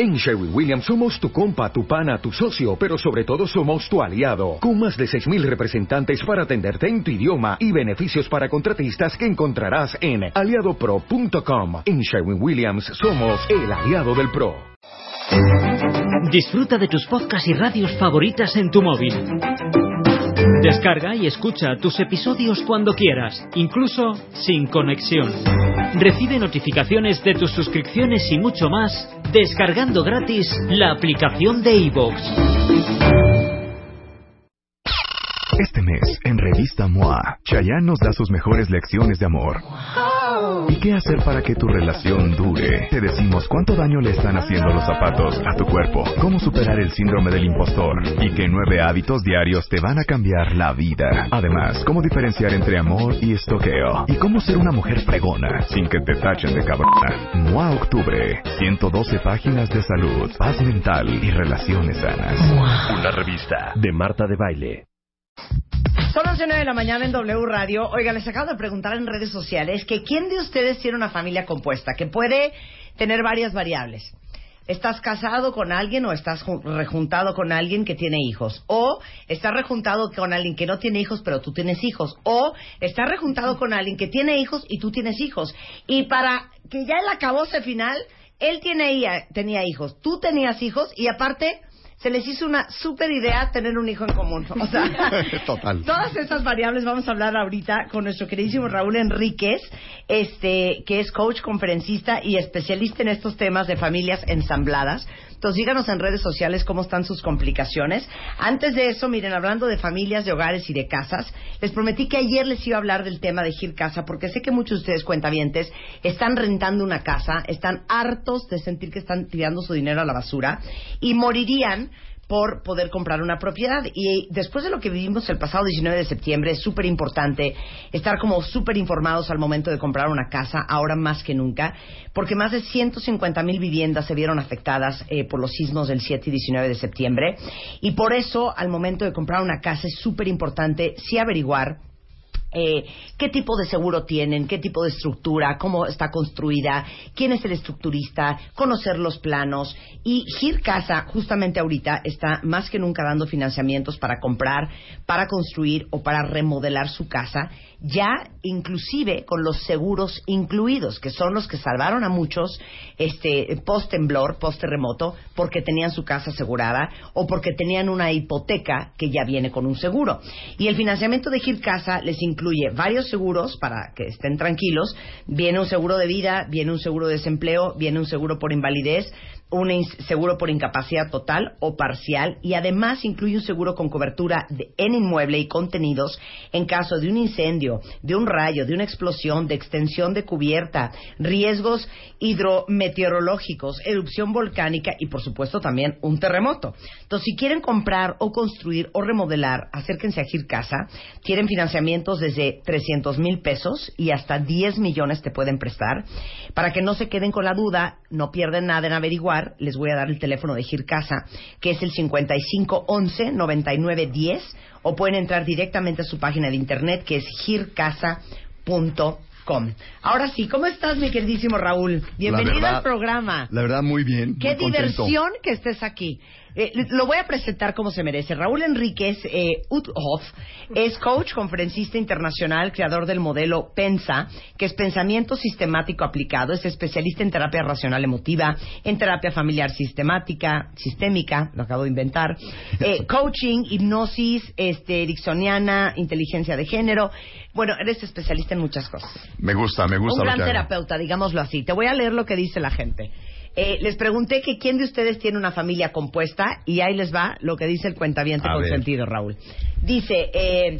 En Sherwin Williams somos tu compa, tu pana, tu socio, pero sobre todo somos tu aliado, con más de 6.000 representantes para atenderte en tu idioma y beneficios para contratistas que encontrarás en aliadopro.com. En Sherwin Williams somos el aliado del PRO. Disfruta de tus podcasts y radios favoritas en tu móvil. Descarga y escucha tus episodios cuando quieras, incluso sin conexión. Recibe notificaciones de tus suscripciones y mucho más descargando gratis la aplicación de iVoox. Este mes, en Revista MOA, Chayanne nos da sus mejores lecciones de amor. ¿Y qué hacer para que tu relación dure? Te decimos cuánto daño le están haciendo los zapatos a tu cuerpo, cómo superar el síndrome del impostor y qué nueve hábitos diarios te van a cambiar la vida. Además, cómo diferenciar entre amor y estoqueo y cómo ser una mujer fregona sin que te tachen de cabrona. MOA Octubre, 112 páginas de salud, paz mental y relaciones sanas. Una revista de Marta de Baile. Son las 9 de la mañana en W Radio. Oiga, les acabo de preguntar en redes sociales que quién de ustedes tiene una familia compuesta, que puede tener varias variables. ¿Estás casado con alguien o estás rejuntado con alguien que tiene hijos? ¿O estás rejuntado con alguien que no tiene hijos pero tú tienes hijos? ¿O estás rejuntado con alguien que tiene hijos y tú tienes hijos? Y para que ya el acabose final, él tiene, tenía hijos, tú tenías hijos y aparte se les hizo una súper idea tener un hijo en común. O sea, Total. todas esas variables vamos a hablar ahorita con nuestro queridísimo Raúl Enríquez, este, que es coach, conferencista y especialista en estos temas de familias ensambladas. Entonces, díganos en redes sociales cómo están sus complicaciones. Antes de eso, miren, hablando de familias, de hogares y de casas, les prometí que ayer les iba a hablar del tema de Gir Casa, porque sé que muchos de ustedes, cuentavientes, están rentando una casa, están hartos de sentir que están tirando su dinero a la basura y morirían por poder comprar una propiedad. Y después de lo que vivimos el pasado 19 de septiembre, es súper importante estar como súper informados al momento de comprar una casa, ahora más que nunca, porque más de 150 mil viviendas se vieron afectadas eh, por los sismos del 7 y 19 de septiembre. Y por eso, al momento de comprar una casa, es súper importante sí averiguar eh, qué tipo de seguro tienen, qué tipo de estructura, cómo está construida, quién es el estructurista, conocer los planos. Y Gir Casa, justamente ahorita, está más que nunca dando financiamientos para comprar, para construir o para remodelar su casa, ya inclusive con los seguros incluidos, que son los que salvaron a muchos este, post temblor, post terremoto, porque tenían su casa asegurada o porque tenían una hipoteca que ya viene con un seguro. Y el financiamiento de Gir Casa les incluye varios seguros para que estén tranquilos. Viene un seguro de vida, viene un seguro de desempleo, viene un seguro por invalidez, un seguro por incapacidad total o parcial y además incluye un seguro con cobertura en inmueble y contenidos en caso de un incendio, de un rayo, de una explosión, de extensión de cubierta, riesgos hidrometeorológicos, erupción volcánica y por supuesto también un terremoto. Entonces, si quieren comprar o construir o remodelar, acérquense a Gir Casa. Tienen financiamientos desde 300 mil pesos y hasta 10 millones te pueden prestar. Para que no se queden con la duda, no pierden nada en averiguar les voy a dar el teléfono de Gircasa, que es el 5511-9910, o pueden entrar directamente a su página de internet, que es gircasa.com. Ahora sí, ¿cómo estás, mi queridísimo Raúl? Bienvenido verdad, al programa. La verdad, muy bien. Qué muy diversión que estés aquí. Eh, lo voy a presentar como se merece. Raúl Enríquez eh, Uthoff es coach, conferencista internacional, creador del modelo PENSA, que es pensamiento sistemático aplicado. Es especialista en terapia racional emotiva, en terapia familiar sistemática, sistémica, lo acabo de inventar, eh, coaching, hipnosis, este, ericksoniana, inteligencia de género. Bueno, eres especialista en muchas cosas. Me gusta, me gusta Un lo gran que hago. terapeuta, digámoslo así. Te voy a leer lo que dice la gente. Eh, les pregunté que quién de ustedes tiene una familia compuesta y ahí les va lo que dice el cuentaviente A con ver. sentido, Raúl. Dice, eh,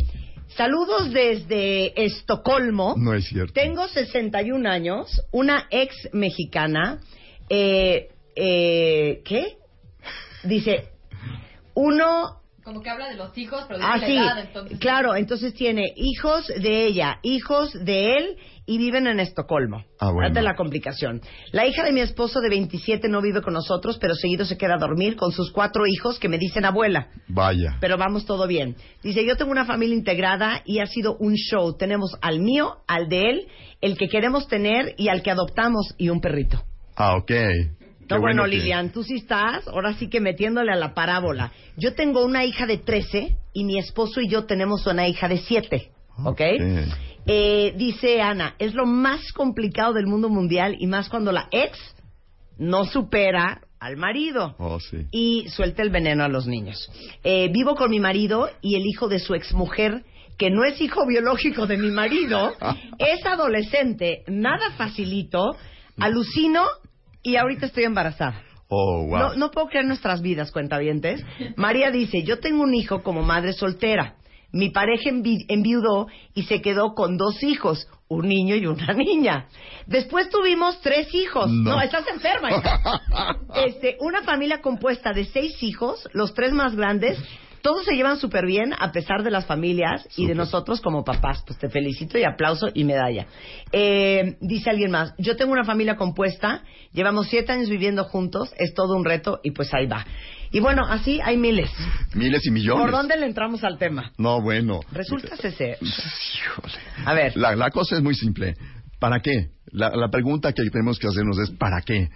saludos desde Estocolmo. No es cierto. Tengo 61 años, una ex mexicana. Eh, eh, ¿Qué? Dice, uno Como que habla de los hijos, pero Ah, la sí, edad, entonces. claro, entonces tiene hijos de ella, hijos de él y viven en Estocolmo. Ah, bueno. Date la complicación. La hija de mi esposo de 27 no vive con nosotros, pero seguido se queda a dormir con sus cuatro hijos que me dicen abuela. Vaya. Pero vamos todo bien. Dice, yo tengo una familia integrada y ha sido un show. Tenemos al mío, al de él, el que queremos tener y al que adoptamos y un perrito. Ah, ok. No, bueno que- Lilian, tú sí estás, ahora sí que metiéndole a la parábola. Yo tengo una hija de 13 y mi esposo y yo tenemos una hija de 7, ¿ok? Eh, dice Ana, es lo más complicado del mundo mundial y más cuando la ex no supera al marido Oh, sí. y suelta el veneno a los niños. Eh, vivo con mi marido y el hijo de su exmujer, que no es hijo biológico de mi marido, es adolescente, nada facilito, alucino y ahorita estoy embarazada. Oh, wow. No, no puedo creer nuestras vidas, cuentavientes. María dice, yo tengo un hijo como madre soltera. Mi pareja envi- enviudó y se quedó con dos hijos, un niño y una niña. Después tuvimos tres hijos. No. No, estás enferma. hija. Este, una familia compuesta de seis hijos, los tres más grandes. Todos se llevan súper bien a pesar de las familias y de nosotros como papás. Pues te felicito y aplauso y medalla. Eh, dice alguien más, yo tengo una familia compuesta, llevamos siete años viviendo juntos, es todo un reto y pues ahí va. Y bueno, así hay miles. Miles y millones. ¿Por dónde le entramos al tema? No, bueno. Resulta ser... Híjole. A ver. La, la cosa es muy simple. ¿Para qué? La, la pregunta que tenemos que hacernos es ¿para qué?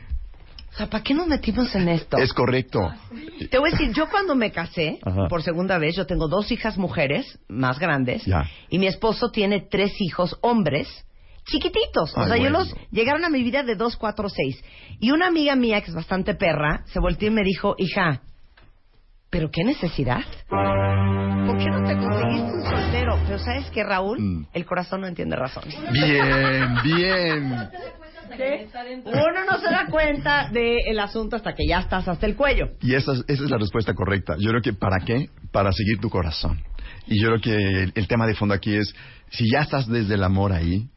O sea, ¿para qué nos metimos en esto? Es correcto. Te voy a decir, yo cuando me casé, Ajá. por segunda vez, yo tengo dos hijas mujeres, más grandes, Ya. y mi esposo tiene tres hijos hombres, chiquititos. o sea, yo los llegaron a mi vida de dos, cuatro, seis. Y una amiga mía, que es bastante perra, se volteó y me dijo, hija, ¿pero qué necesidad? ¿Por qué no te conseguiste un soltero? Pero ¿sabes qué, Raúl? Mm. El corazón no entiende razones. Bien, bien. Uno no se da cuenta del asunto hasta que ya estás hasta el cuello. Y esa, es- esa es la respuesta correcta. Yo creo que ¿para qué? Para seguir tu corazón. Y yo creo que el, el tema de fondo aquí es, si ya estás desde el amor ahí,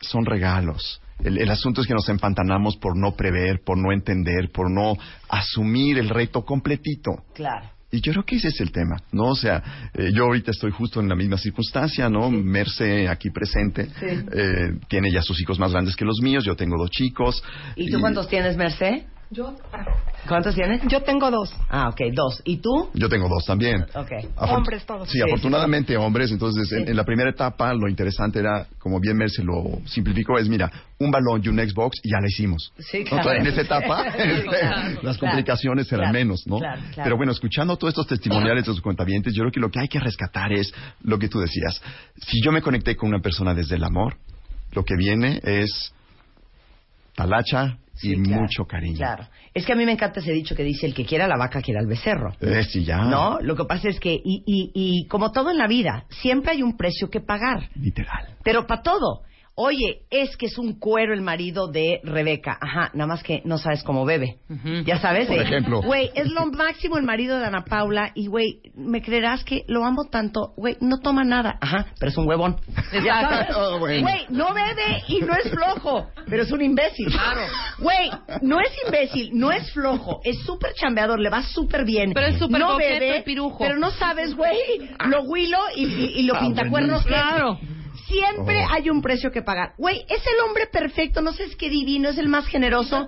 son regalos. El, el asunto es que nos empantanamos por no prever, por no entender, por no asumir el reto completito. Claro. Y yo creo que ese es el tema, ¿no? O sea, eh, yo ahorita estoy justo en la misma circunstancia, ¿no? Merce, aquí presente, Sí. eh, tiene ya sus hijos más grandes que los míos, yo tengo dos chicos. ¿Y tú cuántos tienes, Merced? Yo. ¿Cuántos tienes? Yo tengo dos. Ah, ok, dos. ¿Y tú? Yo tengo dos también. Ok. Afor- Hombres todos. Sí, Sí, afortunadamente hombres. Entonces, en, Sí. en la primera etapa, lo interesante era, como bien Merce lo simplificó, es, mira, un balón y un Xbox y ya la hicimos. Sí, claro. en esa etapa, Sí, este, claro, las claro, complicaciones eran claro, menos, ¿no? claro, claro. Pero bueno, escuchando todos estos testimoniales de sus cuentavientes, yo creo que lo que hay que rescatar es lo que tú decías. Si yo me conecté con una persona desde el amor, lo que viene es talacha y claro, mucho cariño. Claro. Es que a mí me encanta ese dicho que dice el que quiera la vaca quiera el becerro. Eh, sí, ya. ¿No? Lo que pasa es que, y, y, y como todo en la vida, siempre hay un precio que pagar. Literal. Pero para todo. Oye, es que es un cuero el marido de Rebeca. Ajá, nada más que no sabes cómo bebe. Ya sabes. Por de, ejemplo. Güey, es lo máximo el marido de Ana Paula. Y, güey, me creerás que lo amo tanto. Güey, no toma nada. Ajá, pero es un huevón. Ya sabes. Oh, bueno. Güey, no bebe y no es flojo. Pero es un imbécil. Claro. Güey, no es imbécil, no es flojo. Es súper chambeador, le va súper bien. Pero es súper No coqueto bebe, y pirujo. Pero no sabes, güey, lo huilo y, y, y lo Ah, pintacuernos. Claro. Siempre Oh. hay un precio que pagar. Güey, es el hombre perfecto, no sé, es que divino, es el más generoso.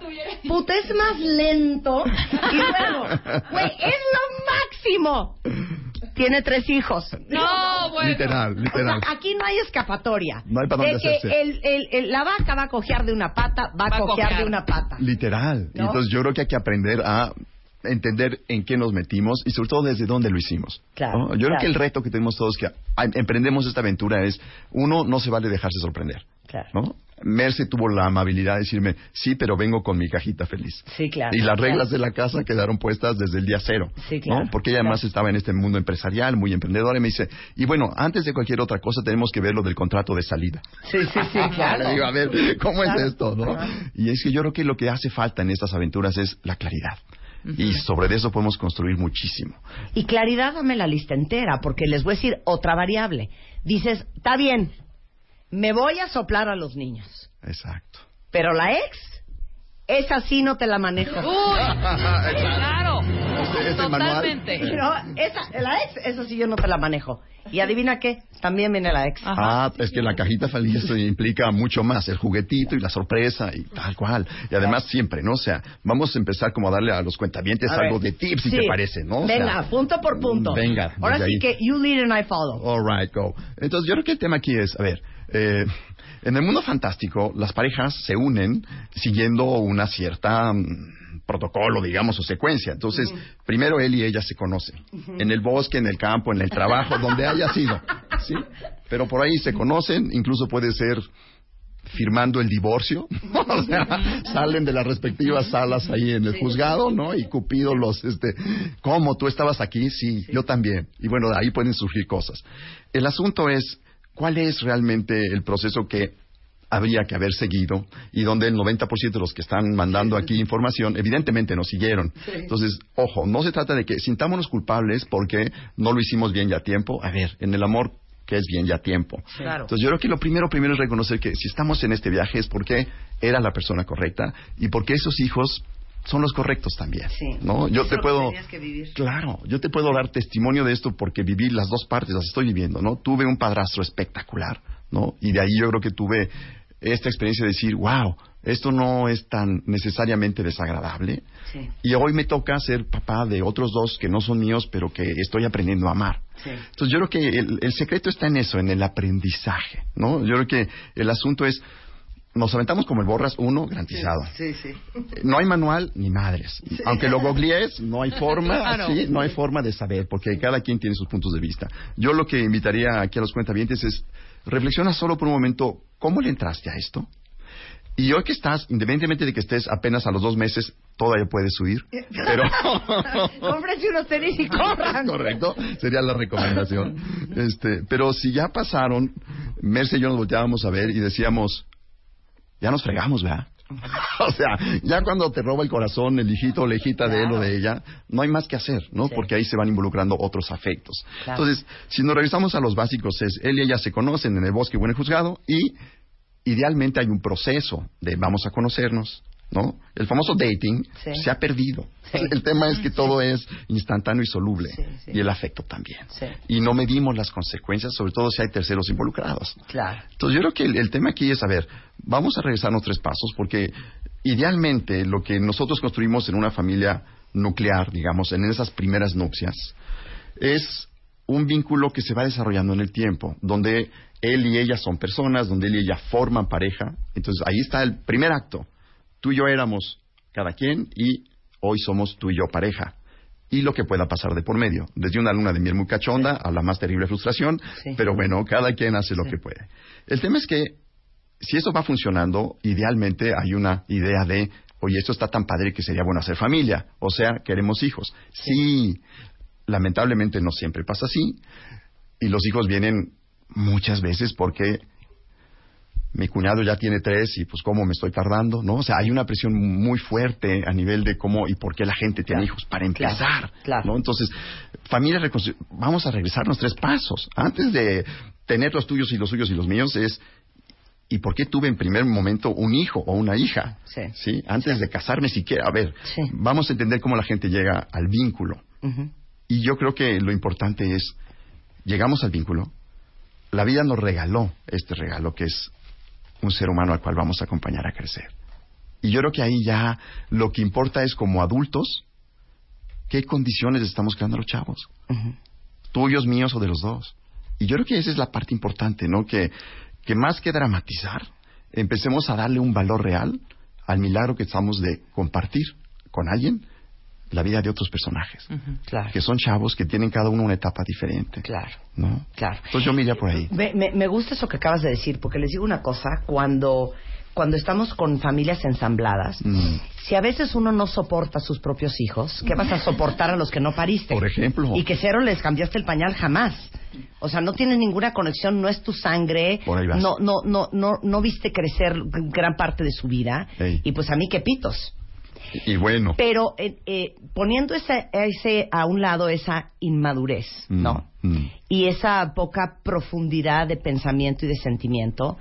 Puta, es más lento. Y luego, güey, es lo máximo. Tiene tres hijos. No, bueno. Literal, O literal. sea, aquí no hay escapatoria. No hay para de que el, el- el- la vaca va a cojear de una pata, va a Va a cojear cojear. de una pata. Literal. ¿No? Entonces yo creo que hay que aprender a entender en qué nos metimos y sobre todo desde dónde lo hicimos. Claro, ¿no? Yo creo que el reto que tenemos todos que emprendemos esta aventura es, uno, no se vale dejarse sorprender. Claro. ¿no? Merce tuvo la amabilidad de decirme, sí, pero vengo con mi cajita feliz. Sí, claro. Y las reglas claro. de la casa quedaron puestas desde el día cero. Sí, claro, ¿no? Porque ella además claro. estaba en este mundo empresarial, muy emprendedora, y me dice, y bueno, antes de cualquier otra cosa tenemos que ver lo del contrato de salida. Sí, sí, sí, claro. Le digo, a ver, ¿cómo es esto, no? Y es que yo creo que lo que hace falta en estas aventuras es la claridad. Y sobre eso podemos construir muchísimo. Y claridad, dame la lista entera, porque les voy a decir otra variable. Dices, está bien, me voy a soplar a los niños, Exacto. pero la ex, esa sí no te la manejo. Uy, claro. Este- este. Totalmente. No, esa, la ex, esa sí yo no te la manejo. Y adivina qué, también viene la ex. Ah, es que la cajita feliz implica mucho más, el juguetito y la sorpresa y tal cual. Y además siempre, ¿no? O sea, vamos a empezar como a darle a los cuentavientes A ver. algo de tips, si Sí. te parece, ¿no? O Venga, punto por punto. Venga, Ahora sí que you lead and I follow. All right, go. Entonces, yo creo que el tema aquí es, a ver, eh, en el mundo fantástico, las parejas se unen siguiendo una cierta mm, protocolo, digamos, o secuencia. Entonces, primero él y ella se conocen. En el bosque, en el campo, en el trabajo, donde haya sido. ¿sí? Pero por ahí se conocen, incluso puede ser firmando el divorcio, o sea, salen de las respectivas salas ahí en el juzgado, ¿no? Y Cupido los, este, ¿cómo? ¿Tú estabas aquí? Sí, yo también. Y bueno, de ahí pueden surgir cosas. El asunto es, ¿cuál es realmente el proceso que habría que haber seguido y donde el 90% de los que están mandando aquí información evidentemente no siguieron. Entonces, ojo, no se trata de que sintámonos culpables porque no lo hicimos bien ya a tiempo. A ver, en el amor que es bien ya tiempo. Claro. Entonces yo creo que lo primero primero es reconocer que si estamos en este viaje es porque era la persona correcta y porque esos hijos son los correctos también. Sí. ¿No? Yo Eso te puedo tenías que vivir. Claro, yo te puedo dar testimonio de esto porque viví las dos partes, las estoy viviendo, ¿no? Tuve un padrastro espectacular, ¿no? Y de ahí yo creo que tuve esta experiencia de decir, wow, esto no es tan necesariamente desagradable. Sí. Y hoy me toca ser papá de otros dos que no son míos, pero que estoy aprendiendo a amar. Sí. Entonces yo creo que el, el secreto está en eso, en el aprendizaje, ¿no? Yo creo que el asunto es, nos aventamos como el borras uno, garantizado. Sí, sí. No hay manual ni madres. Aunque lo googlees, no hay forma, Claro. ¿sí? no hay forma de saber, porque cada quien tiene sus puntos de vista. Yo lo que invitaría aquí a los cuentavientes es, reflexiona solo por un momento, ¿cómo le entraste a esto? Y hoy que estás, independientemente de que estés apenas a los dos meses, todavía puedes subir, pero... Cómprense unos tenis y corran. Correcto, sería la recomendación. Este, pero si ya pasaron, Merce y yo nos volteábamos a ver y decíamos, ya nos fregamos, ¿verdad? o sea, ya cuando te roba el corazón el hijito o la hijita de él o de ella, no hay más que hacer, ¿no? Sí. Porque ahí se van involucrando otros afectos. Claro. Entonces, si nos regresamos a los básicos, es él y ella se conocen en el bosque o en el juzgado y idealmente hay un proceso de vamos a conocernos, ¿no? El famoso dating Sí. se ha perdido. Sí. El tema es que todo es instantáneo y soluble y el afecto también. Y no medimos las consecuencias, sobre todo si hay terceros involucrados. Claro. Entonces yo creo que el, el tema aquí es, a ver, vamos a regresarnos tres pasos porque idealmente lo que nosotros construimos en una familia nuclear, digamos, en esas primeras nupcias, es un vínculo que se va desarrollando en el tiempo, donde él y ella son personas, donde él y ella forman pareja. Entonces ahí está el primer acto. Tú y yo éramos cada quien y hoy somos tú y yo pareja. Y lo que pueda pasar de por medio, desde una luna de miel muy cachonda a la más terrible frustración, Sí. pero bueno, cada quien hace lo Sí. que puede. El tema es que si eso va funcionando, idealmente hay una idea de, oye, esto está tan padre que sería bueno hacer familia, o sea, queremos hijos. Sí, lamentablemente no siempre pasa así, y los hijos vienen muchas veces porque mi cuñado ya tiene tres y pues cómo me estoy tardando, ¿no? O sea, hay una presión muy fuerte a nivel de cómo y por qué la gente tiene Claro, hijos, para empezar, claro. ¿no? Entonces, familia vamos a regresarnos tres pasos. Antes de tener los tuyos y los suyos y los míos es ¿y por qué tuve en primer momento un hijo o una hija? Sí. Antes de casarme siquiera. A ver, Sí. vamos a entender cómo la gente llega al vínculo. Y yo creo que lo importante es, llegamos al vínculo, la vida nos regaló este regalo que es un ser humano al cual vamos a acompañar a crecer. Y yo creo que ahí ya lo que importa es como adultos, qué condiciones estamos creando a los chavos, tuyos, míos o de los dos. Y yo creo que esa es la parte importante, ¿no? Que, que más que dramatizar, empecemos a darle un valor real al milagro que estamos de compartir con alguien la vida de otros personajes Claro. que son chavos que tienen cada uno una etapa diferente. Claro. ¿No? Claro. Entonces yo me iría por ahí. Me, me- me gusta eso que acabas de decir, porque les digo una cosa, cuando, cuando estamos con familias ensambladas, Mm. si a veces uno no soporta a sus propios hijos, ¿qué vas a soportar a los que no pariste? Por ejemplo. Y que cero les cambiaste el pañal jamás. O sea, no tienes ninguna conexión, no es tu sangre, Por ahí vas. no, no, no, no, no viste crecer gran parte de su vida, Ey. y pues a mí qué pitos. Y bueno. Pero eh, eh, poniendo ese, ese a un lado esa inmadurez, Mm, ¿no? mm. Y esa poca profundidad de pensamiento y de sentimiento,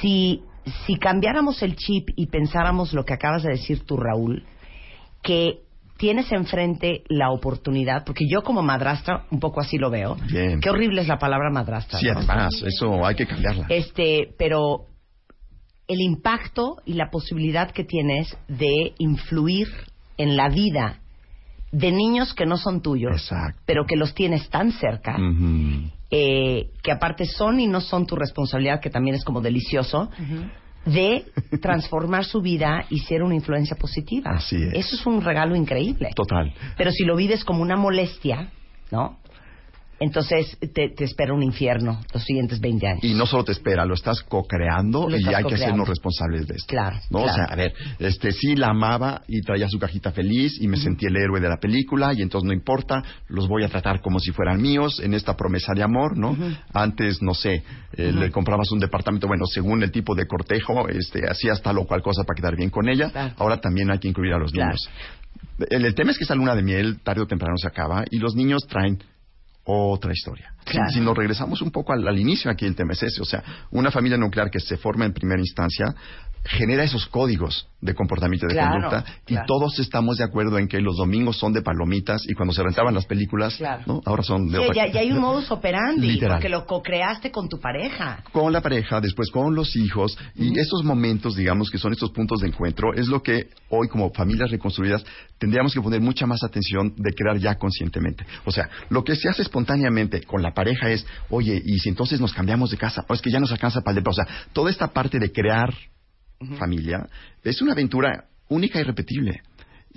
si, si cambiáramos el chip y pensáramos lo que acabas de decir tú, Raúl, que tienes enfrente la oportunidad, porque yo como madrastra un poco así lo veo. Bien. Qué horrible es la palabra madrastra. Sí, ¿no? además, eso hay que cambiarla. Este, pero el impacto y la posibilidad que tienes de influir en la vida de niños que no son tuyos, Exacto. pero que los tienes tan cerca, eh, que aparte son y no son tu responsabilidad, que también es como delicioso. de transformar su vida y ser una influencia positiva. Así es. Eso es un regalo increíble. Total. Pero si lo vives como una molestia, ¿no? Entonces te, te espera un infierno los siguientes 20 años. Y no solo te espera, lo estás co-creando y hay que hacernos responsables de esto. Claro, ¿no? claro. O sea, a ver, este, sí la amaba y traía su cajita feliz y me sentí el héroe de la película y entonces no importa, los voy a tratar como si fueran míos en esta promesa de amor, ¿no? Antes, no sé, eh, le comprabas un departamento, bueno, según el tipo de cortejo, este, hacías tal o cual cosa para quedar bien con ella. Claro. Ahora también hay que incluir a los Claro. niños. El, el tema es que esa luna de miel tarde o temprano se acaba y los niños traen otra historia. Si- Claro. Si, nos regresamos un poco al, al inicio, aquí el tema es ese. O sea, una familia nuclear que se forma en primera instancia genera esos códigos de comportamiento y de Claro, conducta claro. y todos estamos de acuerdo en que los domingos son de palomitas y cuando se rentaban las películas, Claro. ¿no? ahora son de Sí, otra ya, ya hay un modus operandi, Literal. porque lo co-creaste con tu pareja. con la pareja, después con los hijos, y esos momentos, digamos, que son estos puntos de encuentro, es lo que hoy como familias reconstruidas tendríamos que poner mucha más atención de crear ya conscientemente. O sea, lo que se hace espontáneamente con la pareja es, oye, y si entonces nos cambiamos de casa, o es que ya nos alcanza para el depa. O sea, toda esta parte de crear familia es una aventura única y repetible.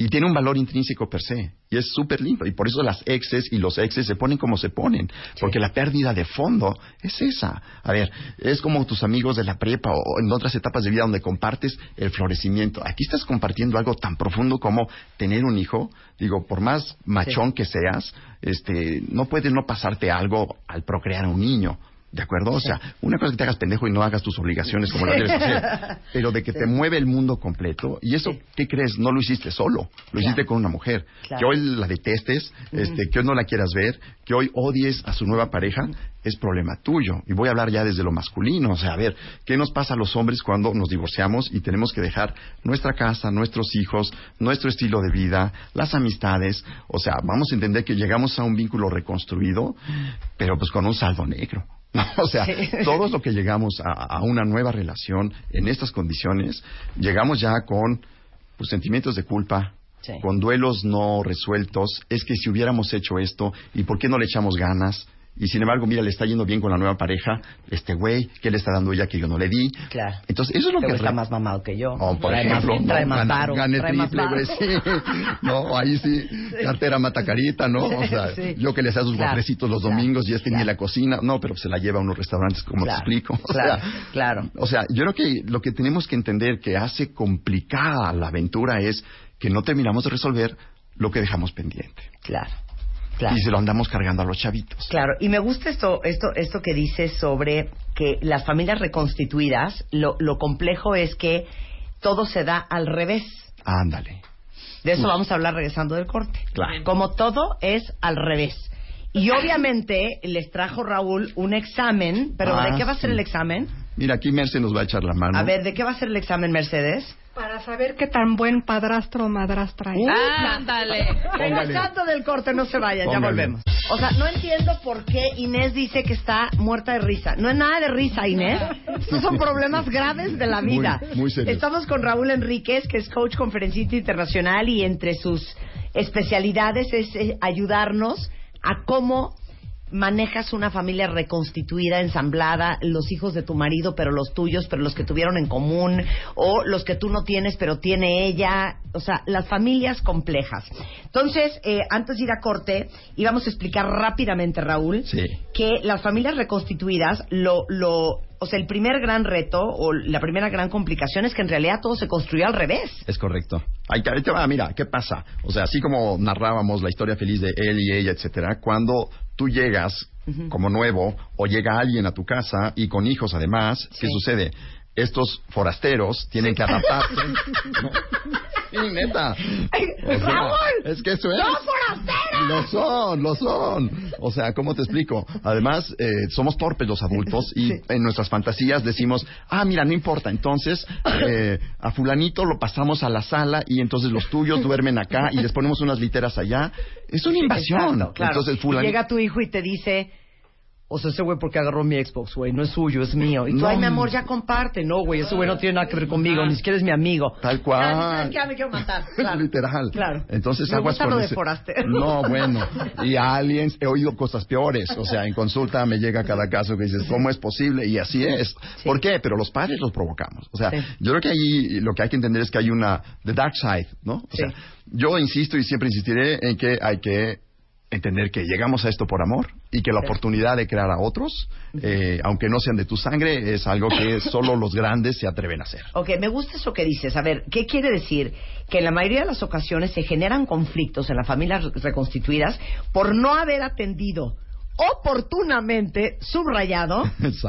Y tiene un valor intrínseco per se. Y es súper lindo. Y por eso las exes y los exes se ponen como se ponen. Porque la pérdida de fondo es esa. A ver, es como tus amigos de la prepa o en otras etapas de vida donde compartes el florecimiento. Aquí estás compartiendo algo tan profundo como tener un hijo. Digo, por más machón que seas, este, no puede no pasarte algo al procrear a un niño. ¿De acuerdo? O sea, una cosa es que te hagas pendejo y no hagas tus obligaciones como las debes hacer, pero de que te mueve el mundo completo. Y eso, ¿qué crees? No lo hiciste solo, lo hiciste con una mujer. Claro. Que hoy la detestes, este, que hoy no la quieras ver, que hoy odies a su nueva pareja, es problema tuyo. Y voy a hablar ya desde lo masculino. O sea, a ver, ¿qué nos pasa a los hombres cuando nos divorciamos y tenemos que dejar nuestra casa, nuestros hijos, nuestro estilo de vida, las amistades? O sea, vamos a entender que llegamos a un vínculo reconstruido, pero pues con un saldo negro. ¿no? O sea, Sí. todo lo que llegamos a, a una nueva relación en estas condiciones, llegamos ya con pues, sentimientos de culpa, Sí. con duelos no resueltos. Es que si hubiéramos hecho esto, ¿y por qué no le echamos ganas? Y sin embargo, mira, le está yendo bien con la nueva pareja, este güey, ¿qué le está dando ella que yo no le di? Claro. Entonces, eso es lo Este que... está más mamado que yo. Oh, por trae ejemplo, más, trae no, más gane- triple, güey, sí. No, ahí sí, cartera mata carita, ¿no? O sea, Sí. yo que le hacía sus Claro, los claro, domingos y este ni claro. la cocina, no, pero se la lleva a unos restaurantes, como te explico. O claro, sea, claro. O sea, yo creo que lo que tenemos que entender que hace complicada la aventura es que no terminamos de resolver lo que dejamos pendiente. Claro, claro. Y se lo andamos cargando a los chavitos. Claro, y me gusta esto, esto, esto que dices sobre que las familias reconstituidas, lo, lo complejo es que todo se da al revés. Ándale. De eso vamos a hablar regresando del corte. Claro. Como todo es al revés. Y obviamente les trajo Raúl un examen, pero Ah, ¿de qué va a ser sí. el examen? Mira, aquí Merce nos va a echar la mano. A ver, ¿de qué va a ser el examen, Mercedes? Para saber qué tan buen padrastro o madrastra es. Ándale. Regresando del corte, no se vayan, ya volvemos. O sea, no entiendo por qué Inés dice que está muerta de risa. No es nada de risa, Inés. Estos son problemas graves de la vida. muy serios. Estamos con Raúl Enríquez, que es coach conferencista internacional y entre sus especialidades es eh, ayudarnos a cómo manejas una familia reconstituida, ensamblada, los hijos de tu marido, pero los tuyos, pero los que tuvieron en común, o los que tú no tienes, pero tiene ella, o sea, las familias complejas. Entonces, eh, antes de ir a corte, íbamos a explicar rápidamente, Raúl, Sí. que las familias reconstituidas, lo, lo, o sea, el primer gran reto o la primera gran complicación es que en realidad todo se construyó al revés. Es correcto. Ahí, te va, mira, ¿qué pasa? O sea, así como narrábamos la historia feliz de él y ella, etcétera, cuando tú llegas como nuevo o llega alguien a tu casa y con hijos además, ¿qué sucede? Estos forasteros tienen que adaptarse. ¿no? Sí, neta. O sea, ¡Raúl! Es que eso es. ¡Son forasteros! Lo son, lo son. O sea, ¿cómo te explico? Además, eh, somos torpes los adultos y en nuestras fantasías decimos, ah, mira, no importa. Entonces, eh, a fulanito lo pasamos a la sala y entonces los tuyos duermen acá y les ponemos unas literas allá. Es una invasión. Exacto, claro. Entonces, fulanito... llega tu hijo y te dice, O sea, ese güey porque agarró mi Xbox, güey, no es suyo, es mío. Y tú, No. ay, mi amor, ya comparte. No, güey, ese güey no tiene nada que ver conmigo, ni siquiera es mi amigo. Tal cual. Ya, me quiero matar. Claro. Literal. Claro. Entonces Me aguas gusta con lo de ese- forastero. No, bueno. Y a aliens he oído cosas peores. O sea, en consulta me llega cada caso que dices, ¿cómo es posible? Y así es. ¿Por qué? Pero los padres los provocamos. O sea, Sí. yo creo que ahí lo que hay que entender es que hay una the dark side, ¿no? O Sí. sea, yo insisto y siempre insistiré en que hay que entender que llegamos a esto por amor y que la oportunidad de crear a otros, eh, aunque no sean de tu sangre, es algo que solo los grandes se atreven a hacer. Ok, me gusta eso que dices. A ver, ¿qué quiere decir? Que en la mayoría de las ocasiones se generan conflictos en las familias re- reconstituidas por no haber atendido oportunamente, subrayado,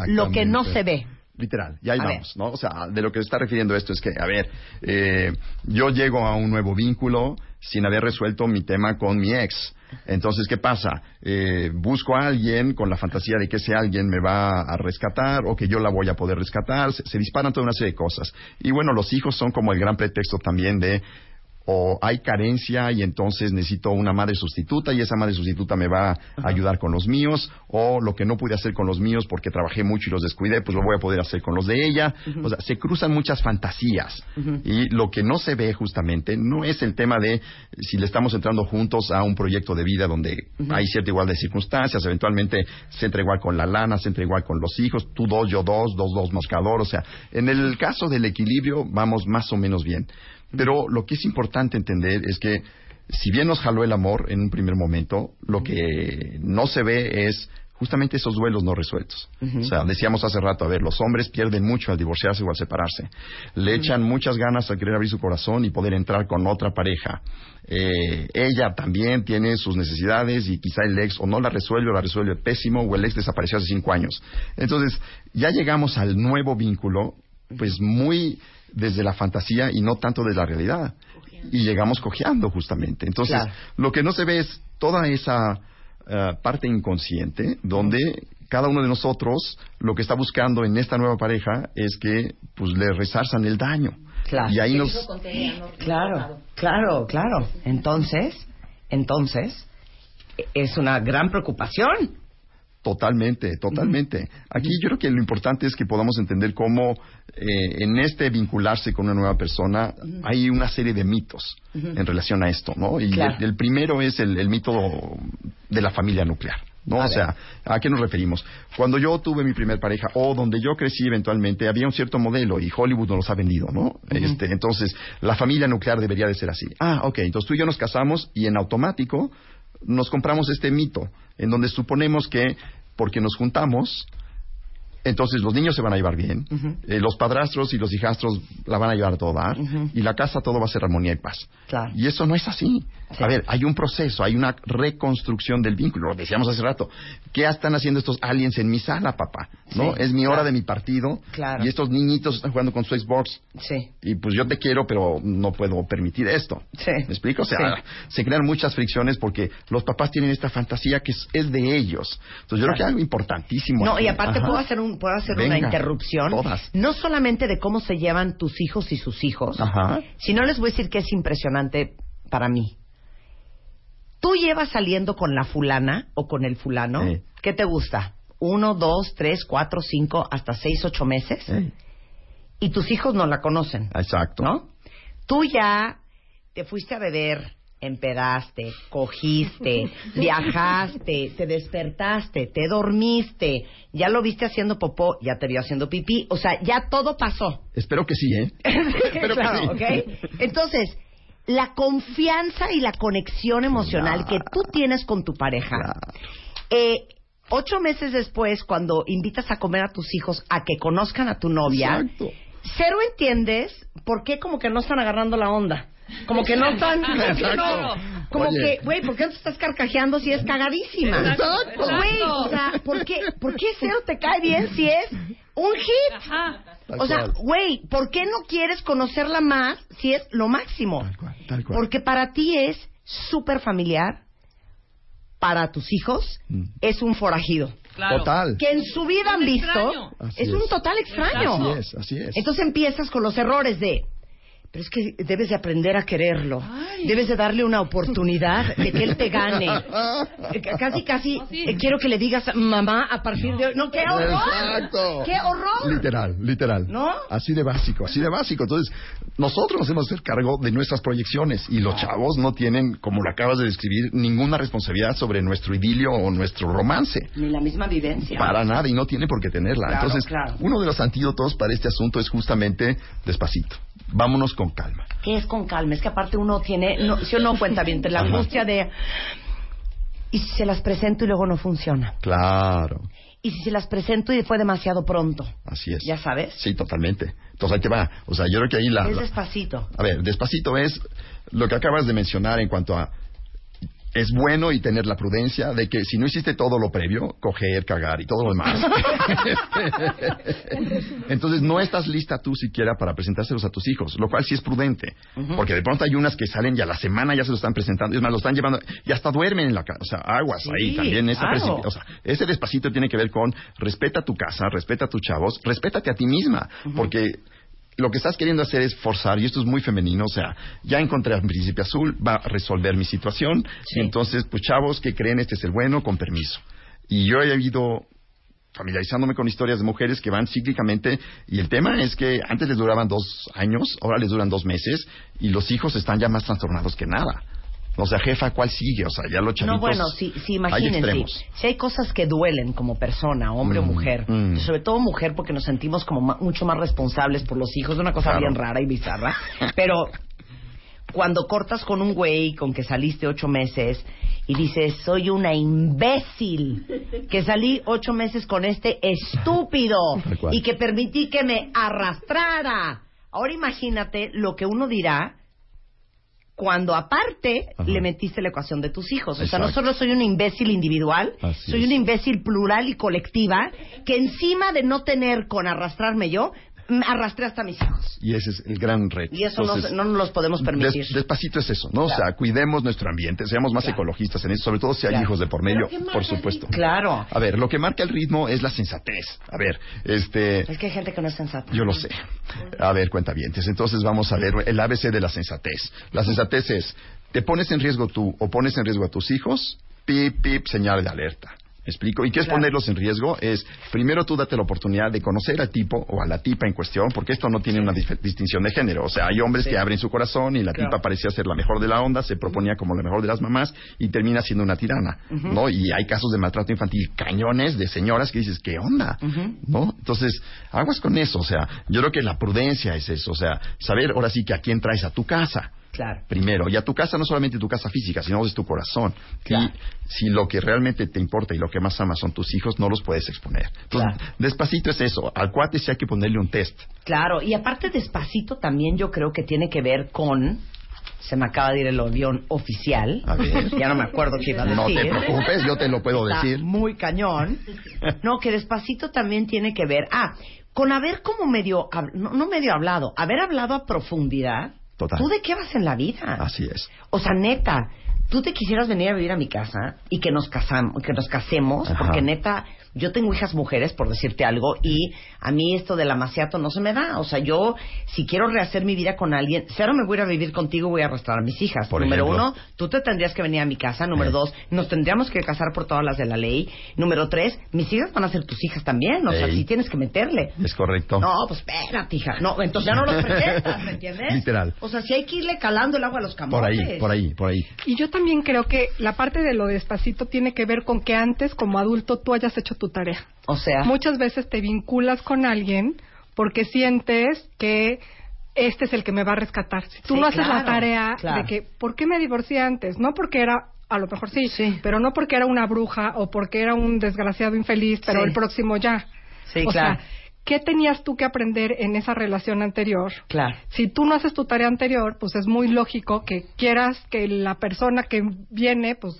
lo que no se ve. Literal, y ahí A vamos, ¿no? O sea, de lo que se está refiriendo esto es que, a ver, eh, yo llego a un nuevo vínculo sin haber resuelto mi tema con mi ex. Entonces, ¿qué pasa? Eh, busco a alguien con la fantasía de que ese alguien me va a rescatar o que yo la voy a poder rescatar. Se, se disparan toda una serie de cosas. Y bueno, los hijos son como el gran pretexto también de o hay carencia y entonces necesito una madre sustituta y esa madre sustituta me va a ayudar con los míos o lo que no pude hacer con los míos porque trabajé mucho y los descuidé, pues lo voy a poder hacer con los de ella. O sea, se cruzan muchas fantasías y lo que no se ve justamente no es el tema de si le estamos entrando juntos a un proyecto de vida donde hay cierta igualdad de circunstancias, eventualmente se entra igual con la lana, se entra igual con los hijos, tú dos, yo dos, dos, dos, moscador, o sea, en el caso del equilibrio vamos más o menos bien. Pero lo que es importante entender es que si bien nos jaló el amor en un primer momento, lo que no se ve es justamente esos duelos no resueltos. O sea, decíamos hace rato, a ver, los hombres pierden mucho al divorciarse o al separarse. Le echan muchas ganas al querer abrir su corazón y poder entrar con otra pareja. Eh, ella también tiene sus necesidades y quizá el ex o no la resuelve o la resuelve pésimo o el ex desapareció hace cinco años. Entonces, ya llegamos al nuevo vínculo, pues muy desde la fantasía y no tanto de la realidad. Y llegamos cojeando justamente. Entonces, Claro. lo que no se ve es toda esa eh, parte inconsciente donde cada uno de nosotros lo que está buscando en esta nueva pareja es que pues le resarzan el daño. Claro. Y ahí nos... Claro, claro, claro. Entonces, entonces, e- es una gran preocupación. Totalmente, totalmente. Aquí yo creo que lo importante es que podamos entender cómo eh, en este vincularse con una nueva persona hay una serie de mitos en relación a esto, ¿no? Y Claro. el, el primero es el, el mito de la familia nuclear. ¿No? A o sea, ¿a qué nos referimos? Cuando yo tuve mi primer pareja o donde yo crecí eventualmente había un cierto modelo y Hollywood nos los ha vendido, ¿no? este, entonces, la familia nuclear debería de ser así. Ah, ok, entonces tú y yo nos casamos y en automático nos compramos este mito en donde suponemos que porque nos juntamos, entonces los niños se van a llevar bien, eh, los padrastros y los hijastros la van a llevar a todo dar y la casa todo va a ser armonía y paz. Claro. Y eso no es así. Sí. A ver, hay un proceso, hay una reconstrucción del vínculo. Lo decíamos hace rato. ¿Qué están haciendo estos aliens en mi sala, papá? ¿No? Sí, es mi hora claro. de mi partido. Claro. Y estos niñitos están jugando con su Xbox. Sí. Y pues yo te quiero, pero no puedo permitir esto. Sí. ¿Me explico? O sea, Sí. se crean muchas fricciones porque los papás tienen esta fantasía que es, es de ellos. Entonces yo creo que algo importantísimo. No, aquí- y aparte Ajá. puedo hacer, un, puedo hacer una interrupción. todas. No solamente de cómo se llevan tus hijos y sus hijos, Ajá. sino les voy a decir que es impresionante para mí. Tú llevas saliendo con la fulana o con el fulano. Sí. ¿Qué te gusta? Uno, dos, tres, cuatro, cinco, hasta seis, ocho meses. Sí. Y tus hijos no la conocen. Exacto. ¿no? Tú ya te fuiste a beber, empedaste, cogiste, viajaste, te despertaste, te dormiste, ya lo viste haciendo popó, ya te vio haciendo pipí, o sea, ya todo pasó. Espero que sí, ¿eh? Espero Claro, que sí. Entonces, la confianza y la conexión emocional que tú tienes con tu pareja, eh, ocho meses después, cuando invitas a comer a tus hijos a que conozcan a tu novia, Exacto. cero entiendes por qué como que no están agarrando la onda. Como que no están... Exacto. Como Oye. que, güey, ¿por qué no te estás carcajeando si es cagadísima? Exacto. Güey, o sea, ¿por qué, ¿por qué cero te cae bien si es un hit? Ajá. Tal O sea, güey, ¿por qué no quieres conocerla más si es lo máximo? Tal cual, tal cual. Porque para ti es súper familiar, para tus hijos Mm. es un forajido. Claro. Total. Que en su vida han visto, es, es. un total extraño. Así es, así es. Entonces empiezas con los errores de, Pero es que debes de aprender a quererlo. Debes de darle una oportunidad de que él te gane. Eh, Casi, casi eh, quiero que le digas mamá a partir de hoy. No, qué horror. Exacto. ¡Qué horror! Literal, literal. ¿No? Así de básico, así de básico. Entonces, nosotros nos hemos hacer cargo de nuestras proyecciones y los chavos no tienen, como lo acabas de describir, ninguna responsabilidad sobre nuestro idilio o nuestro romance. Ni la misma vivencia. Para nada y no tiene por qué tenerla. Claro, Entonces, claro. uno de los antídotos para este asunto es justamente despacito. Vámonos con calma. ¿Qué es con calma? Es que aparte uno tiene, no, si uno cuenta bien, la angustia de... ¿Y si se las presento y luego no funciona? Claro, ¿Y si se las presento y fue demasiado pronto? así es. ¿Ya sabes? Sí, totalmente. Entonces ahí te va. O sea, yo creo que ahí la... Es la- despacito. A ver, despacito es lo que acabas de mencionar en cuanto a es bueno y tener la prudencia de que si no hiciste todo lo previo, coger, cagar y todo lo demás. Entonces no estás lista tú siquiera para presentárselos a tus hijos, lo cual sí es prudente, porque de pronto hay unas que salen y a la semana ya se lo están presentando, es más, lo están llevando y hasta duermen en la casa, o sea, aguas Sí, ahí también esa claro. precipi- o sea, ese despacito tiene que ver con respeta tu casa, respeta a tus chavos, respétate a ti misma, porque lo que estás queriendo hacer es forzar, y esto es muy femenino, o sea, ya encontré al príncipe azul, va a resolver mi situación, Sí. entonces, pues chavos que creen este es el bueno, con permiso. Y yo he ido familiarizándome con historias de mujeres que van cíclicamente, y el tema es que antes les duraban dos años, ahora les duran dos meses, y los hijos están ya más trastornados que nada. O sea, jefa, ¿cuál sigue? O sea, ya los chavitos... No, bueno, sí, imagínense. Si hay cosas que duelen como persona, hombre o Mm, mujer, mm. sobre todo mujer porque nos sentimos como ma- mucho más responsables por los hijos, una cosa Claro. bien rara y bizarra, pero cuando cortas con un güey con que saliste ocho meses y dices, soy una imbécil, que salí ocho meses con este estúpido y que permití que me arrastrara. Ahora imagínate lo que uno dirá cuando aparte Ajá. le metiste la ecuación de tus hijos. O sea, no solo soy una imbécil individual, Así soy es. una imbécil plural y colectiva que encima de no tener con arrastrarme yo, arrastré hasta mis hijos. Y ese es el gran reto. Y eso no Entonces, no, nos los podemos permitir. Des- despacito es eso, ¿no? O sea, cuidemos nuestro ambiente, seamos más Claro. ecologistas en eso, sobre todo si hay Claro. hijos de por medio, por supuesto. Claro. A ver, lo que marca el ritmo es la sensatez. A ver, este... Es que hay gente que no es sensata. Yo lo sé. A ver, cuentavientes. Entonces vamos a ver el ABC de la sensatez. La sensatez es, ¿te pones en riesgo tú o pones en riesgo a tus hijos? Pip, pip, señal de alerta. ¿Me explico? ¿Y qué es Claro. ponerlos en riesgo? Es, primero tú date la oportunidad de conocer al tipo o a la tipa en cuestión, porque esto no tiene una distinción de género. O sea, hay hombres Sí. que abren su corazón y la Claro. tipa parecía ser la mejor de la onda, se proponía como la mejor de las mamás y termina siendo una tirana, ¿no? Y hay casos de maltrato infantil cañones de señoras que dices, ¿qué onda? ¿no? Entonces, aguas con eso, o sea, yo creo que la prudencia es eso, o sea, saber ahora sí que a quién traes a tu casa. Claro. Primero, y a tu casa no solamente tu casa física, sino es tu corazón. Claro. Y si lo que realmente te importa y lo que más amas son tus hijos, no los puedes exponer. Entonces, Claro. despacito es eso. Al cuate sí hay que ponerle un test. Claro, y aparte despacito también yo creo que tiene que ver con se me acaba de ir el avión oficial. A ver. Ya no me acuerdo qué iba a No te preocupes, yo te lo puedo Está decir. muy cañón. No, que despacito también tiene que ver. Ah, con haber como medio, no medio hablado, haber hablado a profundidad. Total. ¿Tú de qué vas en la vida? Así es. O sea, neta, tú te quisieras venir a vivir a mi casa y que nos casamos, que nos casemos, Ajá. porque neta, yo tengo hijas mujeres, por decirte algo, y a mí esto del amaciato no se me da. O sea, yo, si quiero rehacer mi vida con alguien, cero me voy a ir a vivir contigo, voy a arrastrar a mis hijas. Por Número ejemplo. uno, tú te tendrías que venir a mi casa. Número Eh. dos, nos tendríamos que casar por todas las de la ley. Número tres, mis hijas van a ser tus hijas también. O sea, sí tienes que meterle. Es correcto. No, pues espérate, hija. No, entonces ya no los presentas, ¿me entiendes? Literal. O sea, si hay que irle calando el agua a los camotes. por ahí, por ahí, por ahí. Y yo también creo que la parte de lo despacito tiene que ver con que antes, como adulto, tú hayas hecho tu tarea. O sea, Muchas veces te vinculas con alguien porque sientes que este es el que me va a rescatar. Si tú Sí, no haces claro, la tarea claro. de que, ¿por qué me divorcié antes? No porque era, a lo mejor sí, Sí. pero no porque era una bruja o porque era un desgraciado infeliz, pero Sí. el próximo ya. Sí, o claro. sea, ¿qué tenías tú que aprender en esa relación anterior? claro. Si tú no haces tu tarea anterior, pues es muy lógico que quieras que la persona que viene, pues,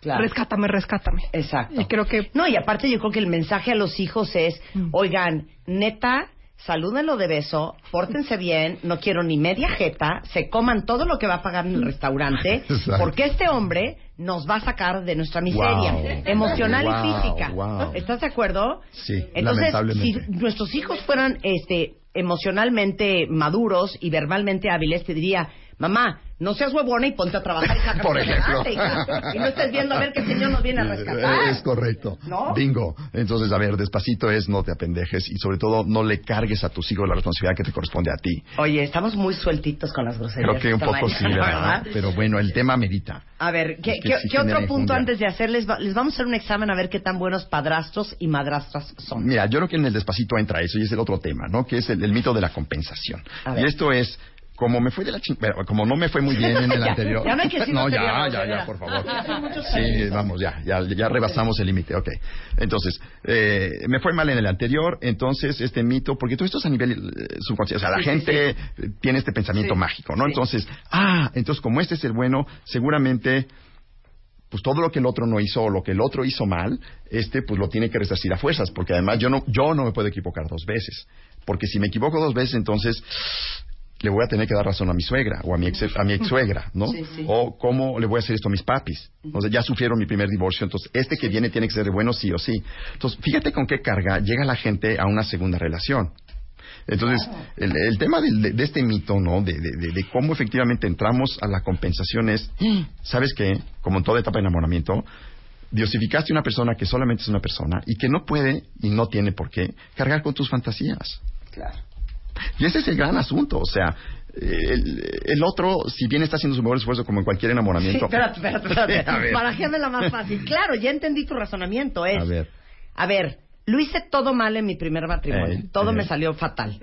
Claro. rescátame, rescátame. Exacto. Y creo que No, y aparte yo creo que el mensaje a los hijos es, Mm. oigan, neta, salúdenlo de beso, pórtense bien, no quiero ni media jeta, se coman todo lo que va a pagar en el restaurante, Exacto. porque este hombre nos va a sacar de nuestra miseria Wow. emocional Wow, y física. wow. ¿Estás de acuerdo? Sí, Entonces, si nuestros hijos fueran este emocionalmente maduros y verbalmente hábiles te diría, mamá, no seas huevona y ponte a trabajar y Por ejemplo. adelante, hija". Y no estés viendo a ver qué señor nos viene a rescatar. Es correcto. ¿No? Bingo. Entonces, a ver, despacito es no te apendejes y sobre todo no le cargues a tus hijos la responsabilidad que te corresponde a ti. Oye, estamos muy sueltitos con las groserías. Creo que un poco sí, mañana, ¿verdad? Pero bueno, el tema merita. A ver, ¿qué, Es que qué- sí qué genera otro punto antes de hacerles? Les vamos a hacer un examen a ver qué tan buenos padrastros y madrastras son. Mira, yo creo que en el despacito entra eso y es el otro tema, ¿no? Que es el, el mito de la compensación. A ver. Y esto es, como me fue de la ching... pero como no me fue muy bien en el Ya, anterior. ya no hay que decir No, ya, ya, ya, por favor. Sí, vamos, ya, ya, ya rebasamos el límite, ok. Entonces, eh, me fue mal en el anterior, entonces este mito, porque todo esto es a nivel eh, subconsciente, o sea, la Sí, sí, gente tiene este pensamiento Sí, mágico, ¿no? sí. Entonces, ah, entonces como este es el bueno, seguramente pues todo lo que el otro no hizo o lo que el otro hizo mal, este pues lo tiene que resarcir a fuerzas, porque además yo no, yo no me puedo equivocar dos veces. Porque si me equivoco dos veces, entonces le voy a tener que dar razón a mi suegra o a mi ex, a mi ex suegra, ¿no? Sí, sí. O cómo le voy a hacer esto a mis papis. O sea, ya sufrieron mi primer divorcio, entonces este que viene tiene que ser de bueno sí o sí. Entonces, fíjate con qué carga llega la gente a una segunda relación. Entonces, el, el tema de, de este mito, ¿no? De, de- de- cómo efectivamente entramos a la compensación es, ¿sabes qué? Como en toda etapa de enamoramiento, diosificaste una persona que solamente es una persona y que no puede y no tiene por qué cargar con tus fantasías. Claro. Y ese es el gran asunto, o sea, el, el otro, si bien está haciendo su mejor esfuerzo como en cualquier Sí, enamoramiento... espérate, espérate, espérate. A ver. Barajéamela más fácil. Claro, ya entendí tu razonamiento. Es, A ver. a ver, lo hice todo mal en mi primer matrimonio. Todo me salió fatal.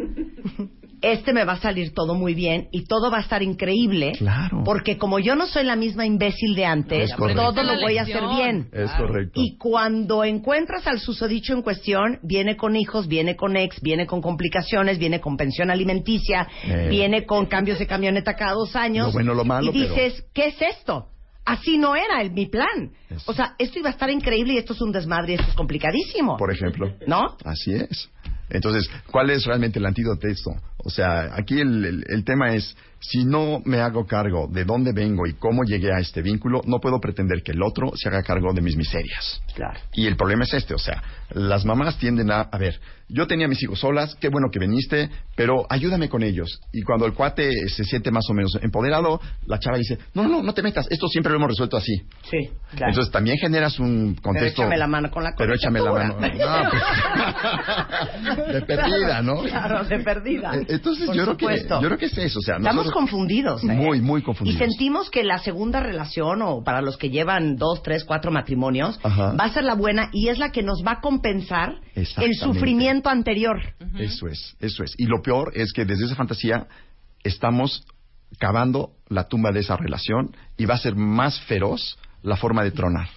Este me va a salir todo muy bien y todo va a estar increíble. Claro. Porque como yo no soy la misma imbécil de antes, todo lo voy a hacer bien. Es correcto. Y cuando encuentras al susodicho en cuestión, viene con hijos, viene con ex, viene con complicaciones, viene con pensión alimenticia, Eh. viene con cambios de camioneta cada dos años. Lo bueno, lo malo, Y dices, ¿qué es esto? Así no era el, mi plan. O sea, esto iba a estar increíble y esto es un desmadre y esto es complicadísimo. Por ejemplo. ¿No? Así es. Entonces, ¿cuál es realmente el antídoto de esto? O sea, aquí el, el- el tema es, si no me hago cargo de dónde vengo y cómo llegué a este vínculo, no puedo pretender que el otro se haga cargo de mis miserias. Claro. Y el problema es este, o sea, las mamás tienden a, a ver, yo tenía a mis hijos solas, qué bueno que viniste, pero ayúdame con ellos. Y cuando el cuate se siente más o menos empoderado, la chava dice, no, no, no, no te metas, esto siempre lo hemos resuelto así. Sí, claro. Entonces también generas un contexto. échame la mano con la Pero échame la mano. No, pues, de perdida, ¿no? Claro, de perdida. Entonces Por yo creo que yo creo que es eso, o sea, Estamos nosotros- confundidos. ¿eh? Muy, muy confundidos. Y sentimos que la segunda relación, o para los que llevan dos, tres, cuatro matrimonios, Ajá. va a ser la buena y es la que nos va a compensar el sufrimiento anterior. Eso es, eso es. Y lo peor es que desde esa fantasía estamos cavando la tumba de esa relación y va a ser más feroz la forma de tronar.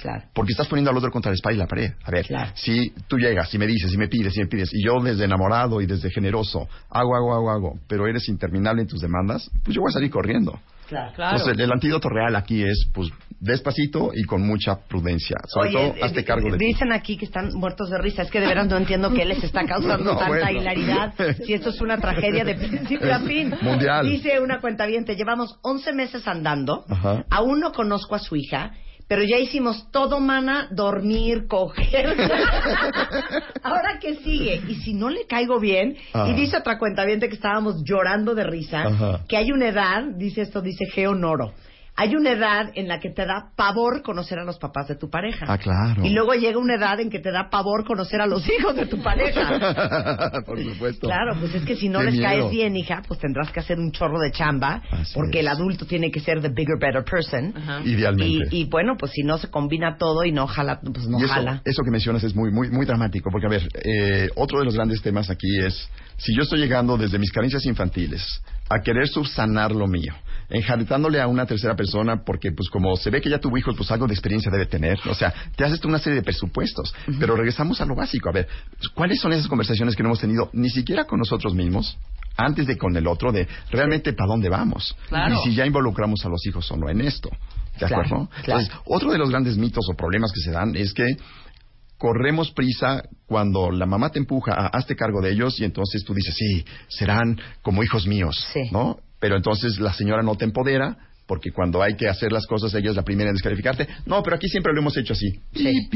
Claro. Porque estás poniendo al otro contra la espalda y la pared. A ver, Claro. si tú llegas y me dices, y me pides, y me pides, y yo desde enamorado y desde generoso hago, hago, hago, hago, pero eres interminable en tus demandas, pues yo voy a salir corriendo. Claro. Entonces, el, antídoto real aquí es, pues, despacito y con mucha prudencia. Sobre Oye, todo, hazte cargo de ti. Dicen aquí que están muertos de risa. Es que de veras no entiendo qué les está causando No, tanta bueno. hilaridad. Si esto es una tragedia de principio a fin. Mundial. Dice una cuenta llevamos 11 meses andando. Ajá. Aún no conozco a su hija. Pero ya hicimos todo, mana, dormir, coger. Ahora, ¿qué sigue? Y si no le caigo bien, y dice otra cuenta que estábamos llorando de risa, Ajá. que hay una edad, dice esto, dice Geonoro, hay una edad en la que te da pavor conocer a los papás de tu pareja. Ah, claro. Y luego llega una edad en que te da pavor conocer a los hijos de tu pareja. Por supuesto. Claro, pues es que si no Qué les miedo. caes bien, hija, pues tendrás que hacer un chorro de chamba, Así porque es. el adulto tiene que ser the bigger, better person. Idealmente. Y, y bueno, pues si no se combina todo y no jala, pues no Y eso, jala. eso que mencionas es muy, muy, muy dramático, porque a ver, eh, otro de los grandes temas aquí es, si yo estoy llegando desde mis carencias infantiles a querer subsanar lo mío, enjaretándole a una tercera persona, porque pues como se ve que ya tuvo hijos, pues algo de experiencia debe tener, o sea, te haces tú una serie de presupuestos, pero regresamos a lo básico, a ver, ¿cuáles son esas conversaciones que no hemos tenido ni siquiera con nosotros mismos? antes de con el otro, de realmente para dónde vamos. Claro. Y si ya involucramos a los hijos o no en esto. ¿De Claro, acuerdo? claro. Entonces, otro de los grandes mitos o problemas que se dan es que corremos prisa cuando la mamá te empuja a hazte cargo de ellos y entonces tú dices, sí, serán como hijos míos, Sí. ¿no? Pero entonces la señora no te empodera porque cuando hay que hacer las cosas ella es la primera en descalificarte. No, pero aquí siempre lo hemos hecho así. Sí.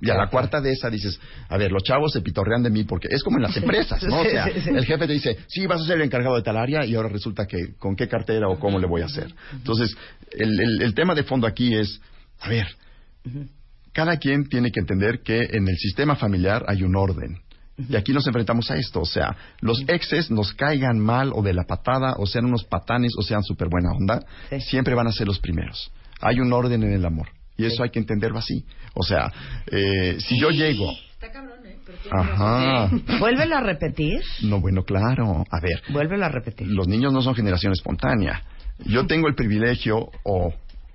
Y a la cuarta de esa dices, a ver, los chavos se pitorrean de mí porque es como en las empresas, ¿no? O sea, el jefe te dice, sí, vas a ser el encargado de tal área y ahora resulta que con qué cartera o cómo le voy a hacer. Entonces, el, el- el tema de fondo aquí es, a ver, cada quien tiene que entender que en el sistema familiar hay un orden. Y aquí nos enfrentamos a esto, o sea, los exes nos caigan mal o de la patada, o sean unos patanes, o sean súper buena onda, Sí. siempre van a ser los primeros. Hay un orden en el amor, y eso hay que entenderlo así. O sea, eh, si yo llego... Ajá. Vuélvelo a repetir. No, bueno, claro. A ver, Vuélvelo a repetir. los niños no son generación espontánea. Yo tengo el privilegio, o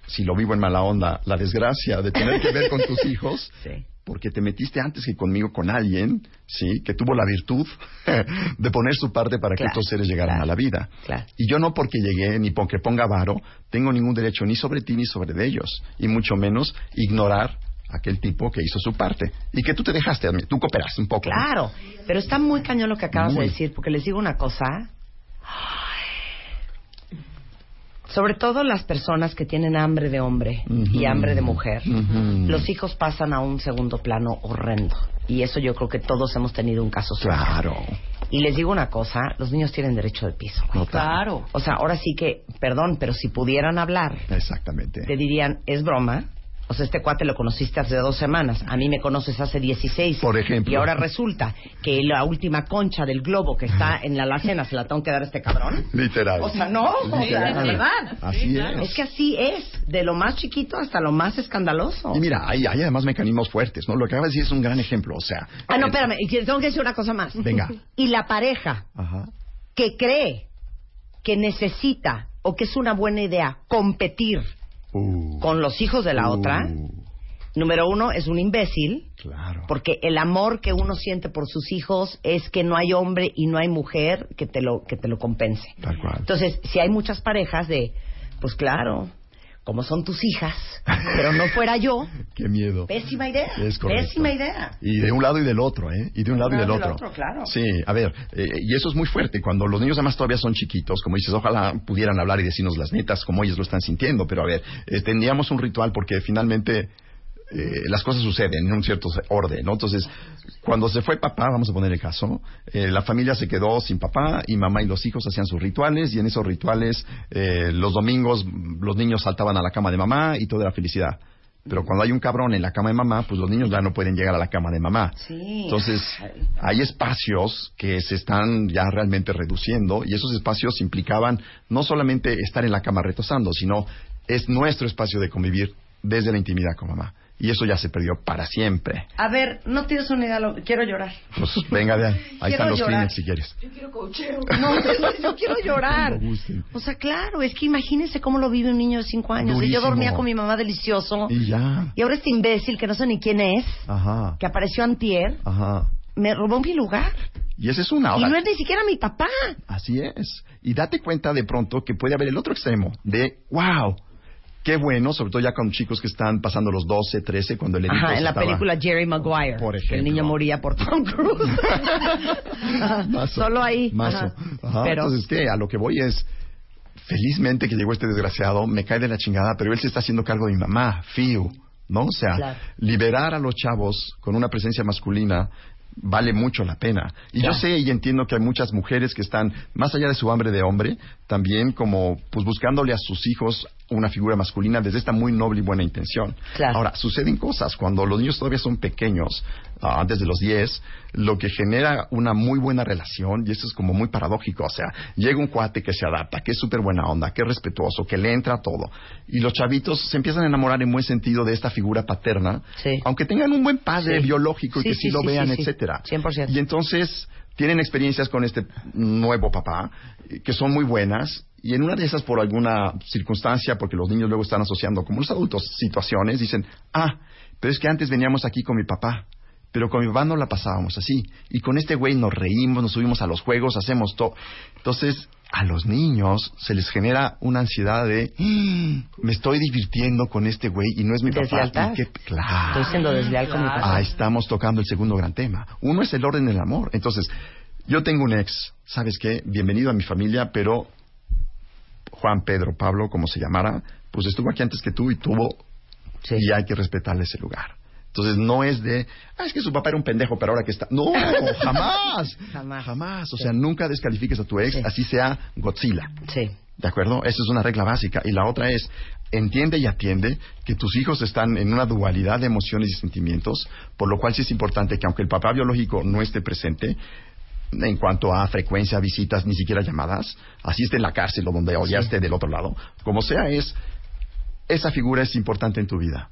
si lo vivo en mala onda, la desgracia de tener que ver con tus hijos, Sí. Porque te metiste antes que conmigo con alguien, sí, que tuvo la virtud de poner su parte para que estos seres llegaran claro, a la vida. claro. Y yo no porque llegué ni porque ponga varo, tengo ningún derecho ni sobre ti ni sobre de ellos, y mucho menos ignorar a aquel tipo que hizo su parte y que tú te dejaste, tú cooperaste un poco. ¿no? Claro, pero está muy cañón lo que acabas Muy. de decir, porque les digo una cosa. Sobre todo las personas que tienen hambre de hombre y hambre de mujer, los hijos pasan a un segundo plano horrendo. Y eso yo creo que todos hemos tenido un caso cerca. Claro. Y les digo una cosa, los niños tienen derecho de piso. No, claro. O sea, ahora sí que, perdón, pero si pudieran hablar, Exactamente. te dirían, es broma. O sea, este cuate lo conociste hace dos semanas. A mí me conoces hace 16. Por ejemplo. Y ahora resulta que la última concha del globo que está en la alacena se la tengo que dar a este cabrón. Literal. O sea, no, o sea, la verdad. Así es. Es que así es, de lo más chiquito hasta lo más escandaloso. Y mira, hay, hay además mecanismos fuertes, ¿no? Lo que acabas de decir es un gran ejemplo, o sea... Ah, no, el- espérame, y tengo que decir una cosa más. Venga. Y la pareja Ajá. que cree que necesita o que es una buena idea competir Uh, con los hijos de la uh, otra, número uno, es un imbécil. Claro. Porque el amor que uno siente por sus hijos es que no hay hombre y no hay mujer que te lo, que te lo compense. Tal cual. Entonces, si hay muchas parejas de, pues claro, como son tus hijas, pero no fuera yo, Qué miedo. pésima idea. Es. Pésima idea. Y de un lado y del otro, ¿eh? Y de un lado y del otro. claro. Sí, a ver, eh, y eso es muy fuerte. Cuando los niños además todavía son chiquitos, como dices, ojalá pudieran hablar y decirnos las netas como ellos lo están sintiendo, pero a ver, eh, tendríamos un ritual porque finalmente eh, las cosas suceden en un cierto orden, ¿no? Entonces, cuando se fue papá, vamos a poner el caso, eh, la familia se quedó sin papá y mamá y los hijos hacían sus rituales y en esos rituales eh, los domingos los niños saltaban a la cama de mamá y todo era felicidad. Pero cuando hay un cabrón en la cama de mamá, pues los niños ya no pueden llegar a la cama de mamá. Sí. Entonces, hay espacios que se están ya realmente reduciendo y esos espacios implicaban no solamente estar en la cama retosando, sino es nuestro espacio de convivir desde la intimidad con mamá. Y eso ya se perdió para siempre. A ver, no tienes una idea, lo- quiero llorar. Pues venga, ahí. Quiero están los llorar. Kleenex si quieres. No, yo quiero llorar. O sea, claro, es que imagínense cómo lo vive un niño de cinco años. Y yo dormía con mi mamá delicioso. Y ya. Y ahora este imbécil, que no sé ni quién es, Ajá. que apareció antier, Ajá. me robó mi lugar. Y esa es una Y hora. no es ni siquiera mi papá. Así es. Y date cuenta de pronto que puede haber el otro extremo de, wow, qué bueno, sobre todo ya con chicos que están pasando los 12, 13, cuando el Ajá, en la estaba- película Jerry Maguire. Por El niño moría por Tom Cruise. Solo ahí. Mazo. Ajá. Ajá, Pero, Entonces, ¿qué? A lo que voy es, felizmente que llegó este desgraciado, me cae de la chingada, pero él se está haciendo cargo de mi mamá, Fiu, ¿no? O sea, Claro. liberar a los chavos con una presencia masculina vale mucho la pena. Y Claro. yo sé y entiendo que hay muchas mujeres que están, más allá de su hambre de hombre, también como, pues buscándole a sus hijos una figura masculina desde esta muy noble y buena intención. Claro. Ahora, suceden cosas cuando los niños todavía son pequeños, ah, antes de los 10, lo que genera una muy buena relación, y eso es como muy paradójico, o sea, llega un cuate que se adapta, que es súper buena onda, que es respetuoso, que le entra a todo, y los chavitos se empiezan a enamorar en buen sentido de esta figura paterna, Sí. aunque tengan un buen padre Sí. biológico y Sí, que sí, lo sí, vean, etcétera. 100%. Y entonces tienen experiencias con este nuevo papá que son muy buenas y en una de esas por alguna circunstancia, porque los niños luego están asociando como los adultos situaciones, dicen, ah, pero es que antes veníamos aquí con mi papá. Pero con mi papá no la pasábamos así. Y con este güey nos reímos, nos subimos a los juegos, hacemos todo. Entonces, a los niños se les genera una ansiedad de, "Mm, me estoy divirtiendo con este güey y no es mi papá. Deslealtad. ¿Y qué- Claro. Estoy siendo desleal con mi papá. Ah, estamos tocando el segundo gran tema. Uno es el orden del amor. Entonces, yo tengo un ex, ¿sabes qué? Bienvenido a mi familia, pero Juan, Pedro, Pablo, como se llamara, pues estuvo aquí antes que tú y tuvo, y hay que respetarle ese lugar. Entonces no es de, ah, es que su papá era un pendejo, pero ahora que está. No, jamás. Jamás. Jamás. O sea, nunca descalifiques a tu ex, así sea Godzilla. Sí. ¿De acuerdo? Esa es una regla básica. Y la otra es, entiende y atiende que tus hijos están en una dualidad de emociones y sentimientos, por lo cual sí es importante que aunque el papá biológico no esté presente, en cuanto a frecuencia, visitas, ni siquiera llamadas, así esté en la cárcel o donde o ya esté del otro lado, como sea es, esa figura es importante en tu vida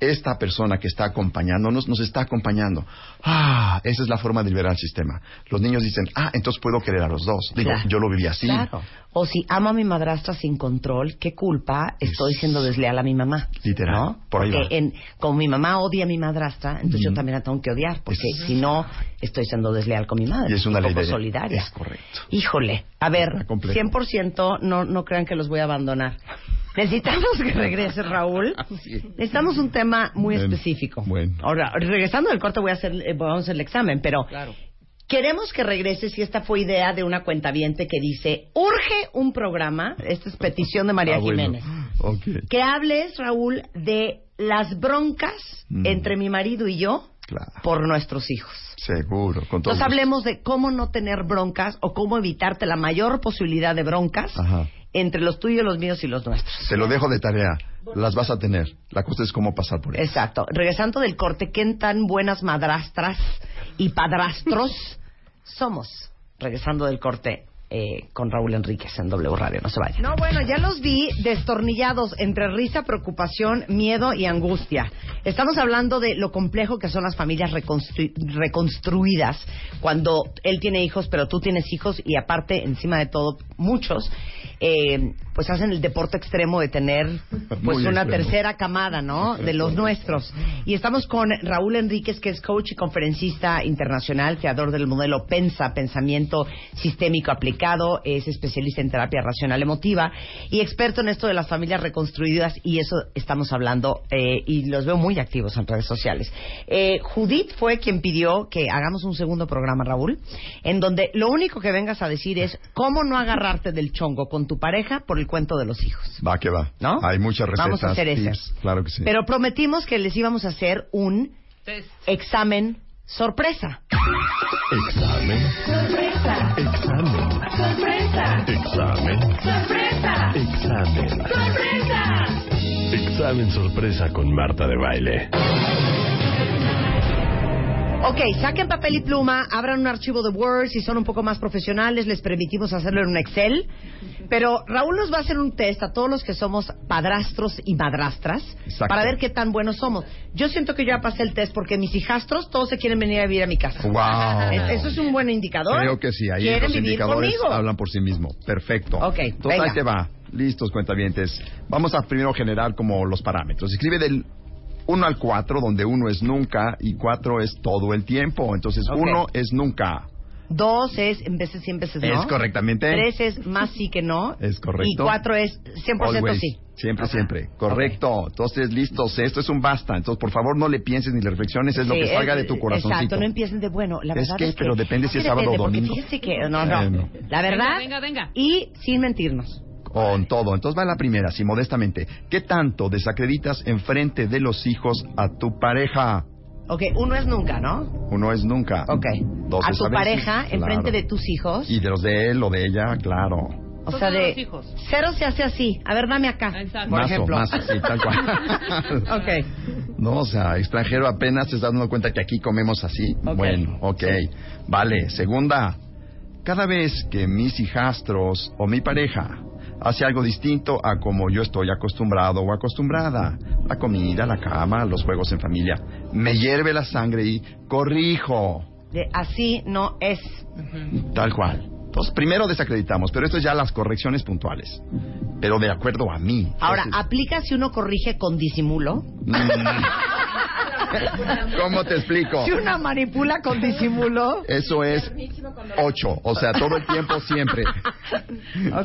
esta persona que está acompañándonos nos está acompañando. Ah, esa es la forma de liberar el sistema. Los niños dicen, ah, entonces puedo querer a los dos. Digo, Claro. yo lo viví así. Claro. O si amo a mi madrastra sin control, ¿qué culpa estoy siendo desleal a mi mamá? Literal. ¿No? Por ahí porque va. en, como mi mamá odia a mi madrastra, entonces yo también la tengo que odiar, porque si no, estoy siendo desleal con mi madre. Y es una y ley poco de- solidaria. es correcto. Híjole, a ver, Está complejo. 100% no, no crean que los voy a abandonar. Necesitamos que regrese Raúl. Necesitamos un tema muy Bueno, específico. bueno. Ahora, regresando del corte voy a hacer, eh, vamos a hacer el examen, pero Queremos que regreses y esta fue idea de una cuentaviente que dice, urge un programa, esta es petición de María Ah, bueno. Jiménez, que hables, Raúl, de las broncas Mm. entre mi marido y yo Claro. por nuestros hijos. Seguro. Con todo Entonces gusto. hablemos de cómo no tener broncas o cómo evitarte la mayor posibilidad de broncas Ajá. entre los tuyos, los míos y los nuestros. Te lo dejo de tarea. Las vas a tener. La cosa es cómo pasar por eso. Exacto. Regresando del corte, ¿qué tan buenas madrastras y padrastros somos? Regresando del corte eh, con Raúl Enríquez en W Radio. No se vayan. No, bueno, ya los vi destornillados entre risa, preocupación, miedo y angustia. Estamos hablando de lo complejo que son las familias reconstru- reconstruidas cuando él tiene hijos, pero tú tienes hijos y aparte, encima de todo, muchos, eh, pues hacen el deporte extremo de tener pues Muy una extremo. tercera camada, ¿no? De los nuestros. Y estamos con Raúl Enríquez, que es coach y conferencista internacional, creador del modelo PENSA, Pensamiento Sistémico Aplicado, es especialista en terapia racional emotiva y experto en esto de las familias reconstruidas y eso estamos hablando eh, y los veo muy activos en redes sociales. Eh, Judith fue quien pidió que hagamos un segundo programa, Raúl, en donde lo único que vengas a decir es cómo no agarrarte del chongo con tu pareja por el cuento de los hijos. Va que va. ¿No? Hay muchas recetas. Vamos a hacer ese. tips. Claro que sí. Pero prometimos que les íbamos a hacer un Test. examen sorpresa. Examen. Sorpresa. Examen. Sorpresa. Examen. Sorpresa. Examen. Sorpresa. Examen sorpresa con Marta de baile. Ok, saquen papel y pluma, abran un archivo de Word, si son un poco más profesionales, les permitimos hacerlo en un Excel. Pero Raúl nos va a hacer un test a todos los que somos padrastros y madrastras Exacto. para ver qué tan buenos somos. Yo siento que yo ya pasé el test porque mis hijastros todos se quieren venir a vivir a mi casa. Wow. Es- Eso es un buen indicador. Creo que sí, ahí los vivir indicadores conmigo. hablan por sí mismos. Perfecto. Ok, Entonces venga. ahí te va. Listos, cuentavientes. Vamos a primero generar como los parámetros. Escribe del 1 al 4, donde 1 es nunca y 4 es todo el tiempo. Entonces Ok. 1 es nunca. Dos es en veces sí, en veces no. Es correctamente. Tres es más sí que no. Es correcto. Y cuatro es 100% Always. sí. Siempre, siempre. Correcto. Entonces, listos. Esto es un basta. Entonces, por favor, no le pienses ni le reflexiones. Es lo Sí, que salga es- de tu corazoncito. Exacto, no empiecen de bueno. La Es verdad que, es que, pero depende si es sábado o domingo. fíjense que, no, no. La verdad. Venga, venga, venga. Y sin mentirnos. Con todo. Entonces va la primera, así modestamente. ¿Qué tanto desacreditas enfrente de los hijos a tu pareja? Ok, uno es nunca, ¿no? Uno es nunca. Ok. Dos a es tu veces, pareja, claro. enfrente de tus hijos. Y de los de él o de ella, claro. o sea, de. hijos. Cero se hace así. A ver, dame acá. Exacto. Por Mazo, ejemplo. mazo, sí, tal cual. ok. No, o sea, extranjero apenas te estás dando cuenta que aquí comemos así. Ok. Bueno, ok. Vale. Segunda, cada vez que mis hijastros o mi pareja hace algo distinto a como yo estoy acostumbrado o acostumbrada, la comida, la cama, los juegos en familia, me hierve la sangre y corrijo. De así no es. Tal cual. Entonces, primero desacreditamos, pero esto es ya las correcciones puntuales. Pero de acuerdo a mí. Ahora, Entonces, ¿aplica si uno corrige con disimulo? mm, ¿Cómo te explico? Si una manipula con disimulo. Eso es ocho, o sea, todo el tiempo siempre.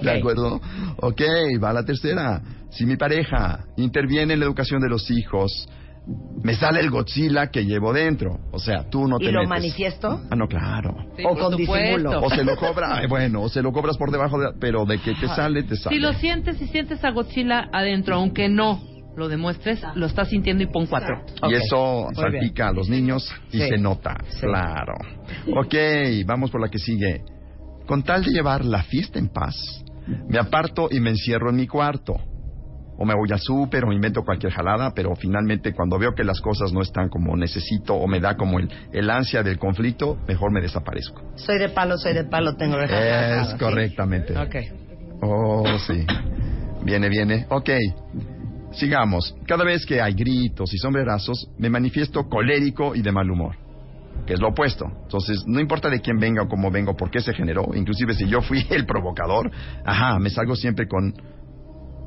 ¿De acuerdo? Ok, va la tercera. Si mi pareja interviene en la educación de los hijos, me sale el Godzilla que llevo dentro. O sea, tú no te ¿Y lo metes. manifiesto? Ah, no, claro. Sí, o con disimulo. O se lo cobra, bueno, o se lo cobras por debajo de, pero de que te sale, te sale. Si lo sientes, si sientes a Godzilla adentro, aunque no lo demuestres, lo estás sintiendo y pon cuatro. Y eso muy salpica a los niños y Sí. se nota, Sí. claro. Ok, vamos por la que sigue. Con tal de llevar la fiesta en paz, me aparto y me encierro en mi cuarto. O me voy al súper o invento cualquier jalada, pero finalmente cuando veo que las cosas no están como necesito o me da como el, el ansia del conflicto, mejor me desaparezco. Soy de palo, soy de palo, tengo orejas Es correctamente. Ok. Oh, sí. Viene, viene. Ok. Sigamos. Cada vez que hay gritos y sombrerazos, me manifiesto colérico y de mal humor. Que es lo opuesto. Entonces, no importa de quién venga o cómo venga o por qué se generó, inclusive si yo fui el provocador, ajá, me salgo siempre con,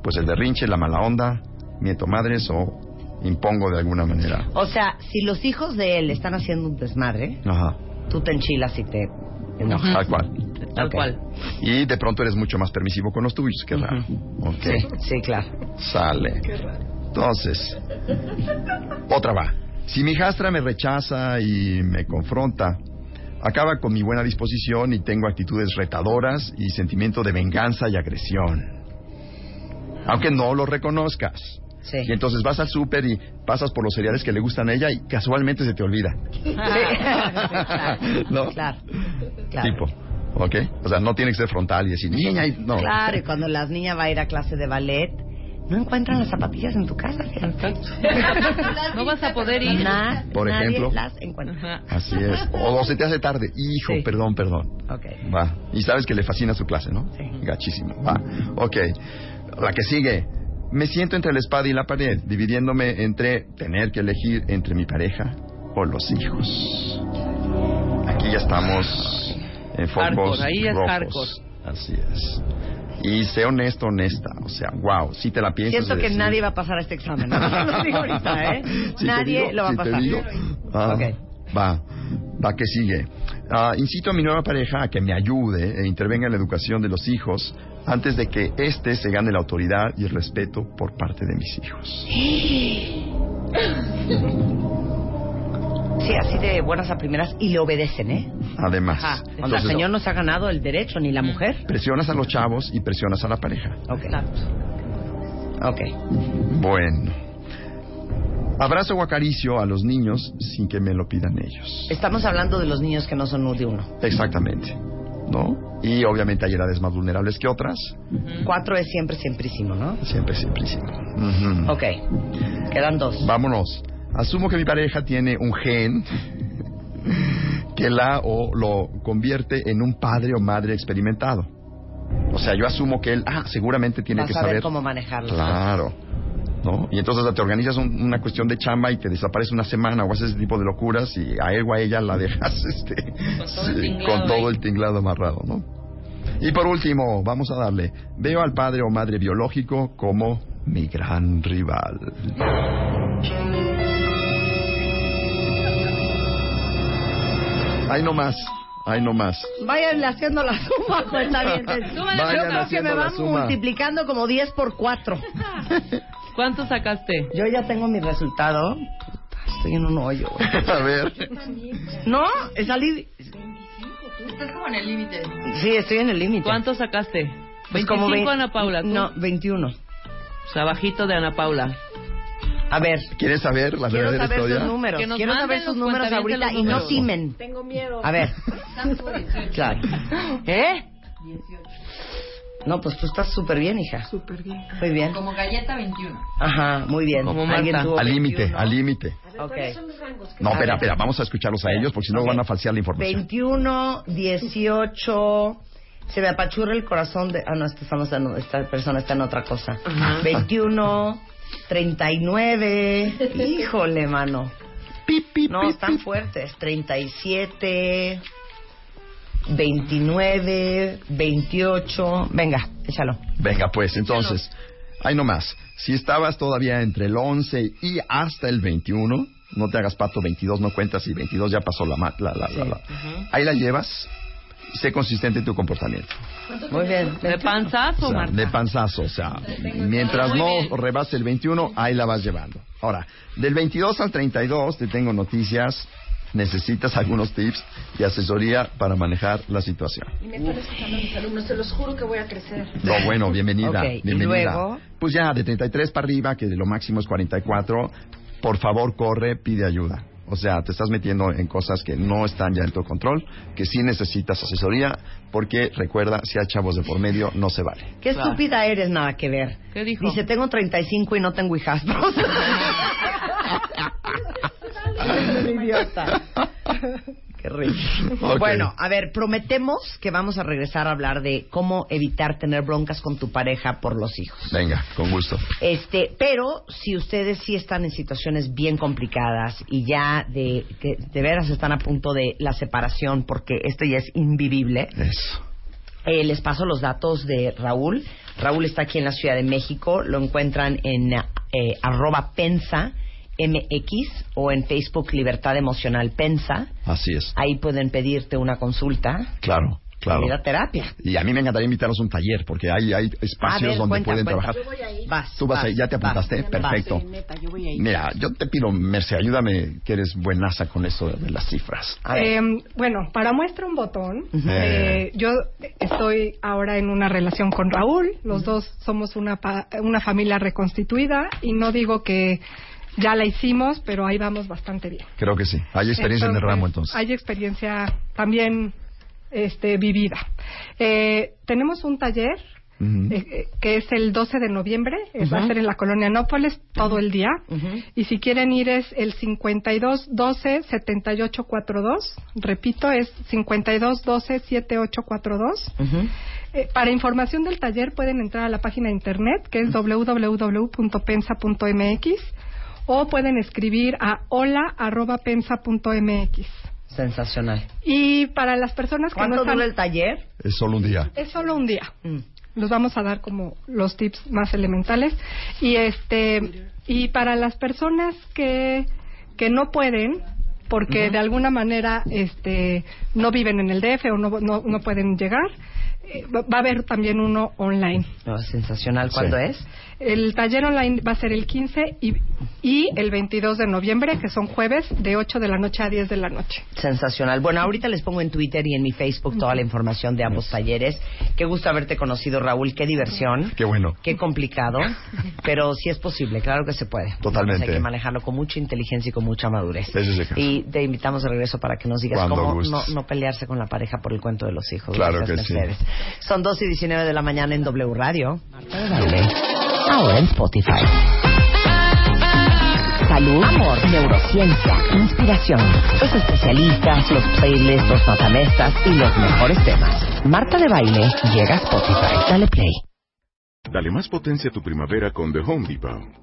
pues el berrinche, la mala onda, miento madres o impongo de alguna manera. O sea, si los hijos de él están haciendo un desmadre, Ajá. tú te enchilas y te enojas. Tal cual. Tal cual. Y de pronto eres mucho más permisivo con los tuyos, qué raro. Sí, sí, claro. Sale. Entonces, otra va. Si mi hijastra me rechaza y me confronta, acaba con mi buena disposición y tengo actitudes retadoras y sentimiento de venganza y agresión. Aunque no lo reconozcas. Sí. Y entonces vas al súper y pasas por los cereales que le gustan a ella y casualmente se te olvida. Sí. claro, ¿No? claro, claro. Tipo. ¿Ok? O sea, no tiene que ser frontal y decir, niña, y- no. Claro, y cuando la niña va a ir a clase de ballet, no encuentran las zapatillas en tu casa. No vas a poder ir. Na- Por nadie ejemplo. las encuentra. Así es. O, o se te hace tarde. Hijo, Sí. perdón, perdón. Ok. Va. Y sabes que le fascina su clase, ¿no? Sí. Gachísimo. Va. Ok. La que sigue. Me siento entre la espada y la pared, dividiéndome entre tener que elegir entre mi pareja o los hijos. Aquí ya estamos en focos Hardcore, ahí es rojos. Así es. Y sé honesto, honesta. O sea, wow, si te la piensas. Siento que decir- nadie va a pasar este examen. ¿no? Lo digo ahorita, ¿eh? Si nadie digo- lo va si a pasar. digo, ah. Va, va que sigue. Ah, incito a mi nueva pareja a que me ayude e intervenga en la educación de los hijos antes de que éste se gane la autoridad y el respeto por parte de mis hijos. Sí, así de buenas a primeras y le obedecen, ¿eh? Además, Ajá. El señor no se ha ganado el derecho, ni la mujer. presionas a los chavos y presionas a la pareja. Ok. Ok. Bueno. Abrazo o acaricio a los niños sin que me lo pidan ellos. Estamos hablando de los niños que no son uno. Exactamente. ¿No? Y obviamente hay edades más vulnerables que otras. Cuatro es siempre, siemprísimo, ¿no? Siempre, siempre, siempre. Ujú. Ok. Quedan dos. Vámonos. Asumo que mi pareja tiene un gen que la o lo convierte en un padre o madre experimentado. O sea, yo asumo que él, ah, seguramente tiene Vas que a ver saber cómo manejarlo. Claro. ¿No? Y entonces te organizas un- una cuestión de chamba y te desaparece una semana o haces ese tipo de locuras y a él o a ella la dejas este, todo el sí, tinglado con todo el tinglado amarrado, ¿no? Y por último, vamos a darle, veo al padre o madre biológico como mi gran rival. Ahí no más, ahí no más. Váyanle haciendo la suma, cuenta bien. Yo Vayan creo que haciendo me van multiplicando como 10 por 4. ¿Cuánto sacaste? Yo ya tengo mi resultado. Puta, Estoy en un hoyo. A ver, No, salí. Estás como en el límite. Sí, estoy en el límite. ¿Cuánto sacaste? Pues 25 como vein- Ana Paula. ¿tú? No, 21. O sea, bajito de Ana Paula. A ver, ¿quieres saber la quiero verdadera saber historia? sus números. Que nos Quiero saber sus números ahorita y no timen. Tengo miedo. A ver. Claro. Claro. ¿Eh? No, pues tú estás súper bien, hija. Súper bien. Muy bien. Como galleta 21. Ajá, muy bien. Como ¿Alguien Marta. Al límite, 21? al límite. Ok. No, espera, espera, vamos a escucharlos a ellos porque si no Ok. van a falsear la información. 21, 18. Se me apachurra el corazón de. Ah, no, esta, estamos en- esta persona está en otra cosa. 21, 39. Híjole, mano. No, están fuertes. 37, 29, 28. Venga, échalo. Venga, pues, entonces, ahí nomás. Si estabas todavía entre el 11 y hasta el 21, no te hagas pato, 22 no cuentas y 22 ya pasó la... la, la, la, la. Ahí la llevas. sé consistente en tu comportamiento. Muy bien. ¿De panzazo, O sea, Marta? de panzazo, o sea, mientras no rebase el 21, ahí la vas llevando. Ahora, del 22 al 32 te tengo noticias, necesitas algunos tips y asesoría para manejar la situación. Y me están escuchando mis alumnos, se los juro que voy a crecer. No, bueno, bienvenida, Ok, ¿y bienvenida. luego? Pues ya, de 33 para arriba, que de lo máximo es 44, por favor corre, pide ayuda. O sea, te estás metiendo en cosas que no están ya en tu control, que sí necesitas asesoría, porque recuerda, si hay chavos de por medio, no se vale. Qué estúpida eres, nada que ver. ¿Qué dijo? Dice, tengo 35 y no tengo hijastros. Un idiota. Qué rico. Ok. Bueno, a ver, prometemos que vamos a regresar a hablar de cómo evitar tener broncas con tu pareja por los hijos. Venga, con gusto. Este, pero si ustedes sí están en situaciones bien complicadas y ya de que de veras están a punto de la separación porque esto ya es invivible, Eso. eh, les paso los datos de Raúl. Raúl está aquí en la Ciudad de México. Lo encuentran en eh, arroba pensa MX o en Facebook Libertad Emocional Pensa. Así es. Ahí pueden pedirte una consulta. Claro, claro. Terapia. Y a mí me encantaría invitarlos a un taller, porque hay, hay espacios ver, donde cuenta, pueden cuenta. trabajar. Yo voy a ir. Vas. Tú vas ahí, ya te apuntaste, vas. perfecto. Yo voy a ir. Mira, yo te pido, Merce, ayúdame, que eres buenaza con eso de, las cifras. Eh, bueno, para muestra un botón, Ujú. eh, yo estoy ahora en una relación con Raúl, los dos somos una, pa- una familia reconstituida y no digo que ya la hicimos, pero ahí vamos bastante bien. Creo que sí. Hay experiencia en el ramo, entonces. Hay experiencia también este, vivida. Eh, tenemos un taller eh, eh, que es el 12 de noviembre, va a ser en la colonia Nópolis todo el día. Y si quieren ir es el 52 12 78 42. Repito, es 52 12 7842. Ujú. Eh, para información del taller pueden entrar a la página de internet que es www.pensa.mx o pueden escribir a hola@pensa.mx. Sensacional. Y para las personas que no ¿Cuánto están dura el taller? Es solo un día. es solo un día. Mm. Los vamos a dar como los tips más elementales y este y para las personas que que no pueden porque de alguna manera este no viven en el DF o no no, no pueden llegar va a haber también uno online. No, sensacional. ¿Cuándo Sí. es? El taller online va a ser el 15 y, y el 22 de noviembre, que son jueves, de 8 de la noche a 10 de la noche. Sensacional. Bueno, ahorita les pongo en Twitter y en mi Facebook toda la información de ambos talleres. Qué gusto haberte conocido, Raúl. Qué diversión. Qué bueno. Qué complicado, pero sí es posible, claro que se puede. Totalmente. Hay que manejarlo con mucha inteligencia y con mucha madurez. Ese es el caso. Y te invitamos de regreso para que nos digas Cuando cómo no pelearse con la pareja por el cuento de los hijos. Claro Gracias, que sí. Son 2 y 19 de la mañana en W Radio. Ahora en Spotify. Salud, amor, neurociencia, inspiración, los especialistas, los playlists, los matamestas y los mejores temas. Marta de Baile llega a Spotify. Dale play. Dale más potencia a tu primavera con The Home Depot.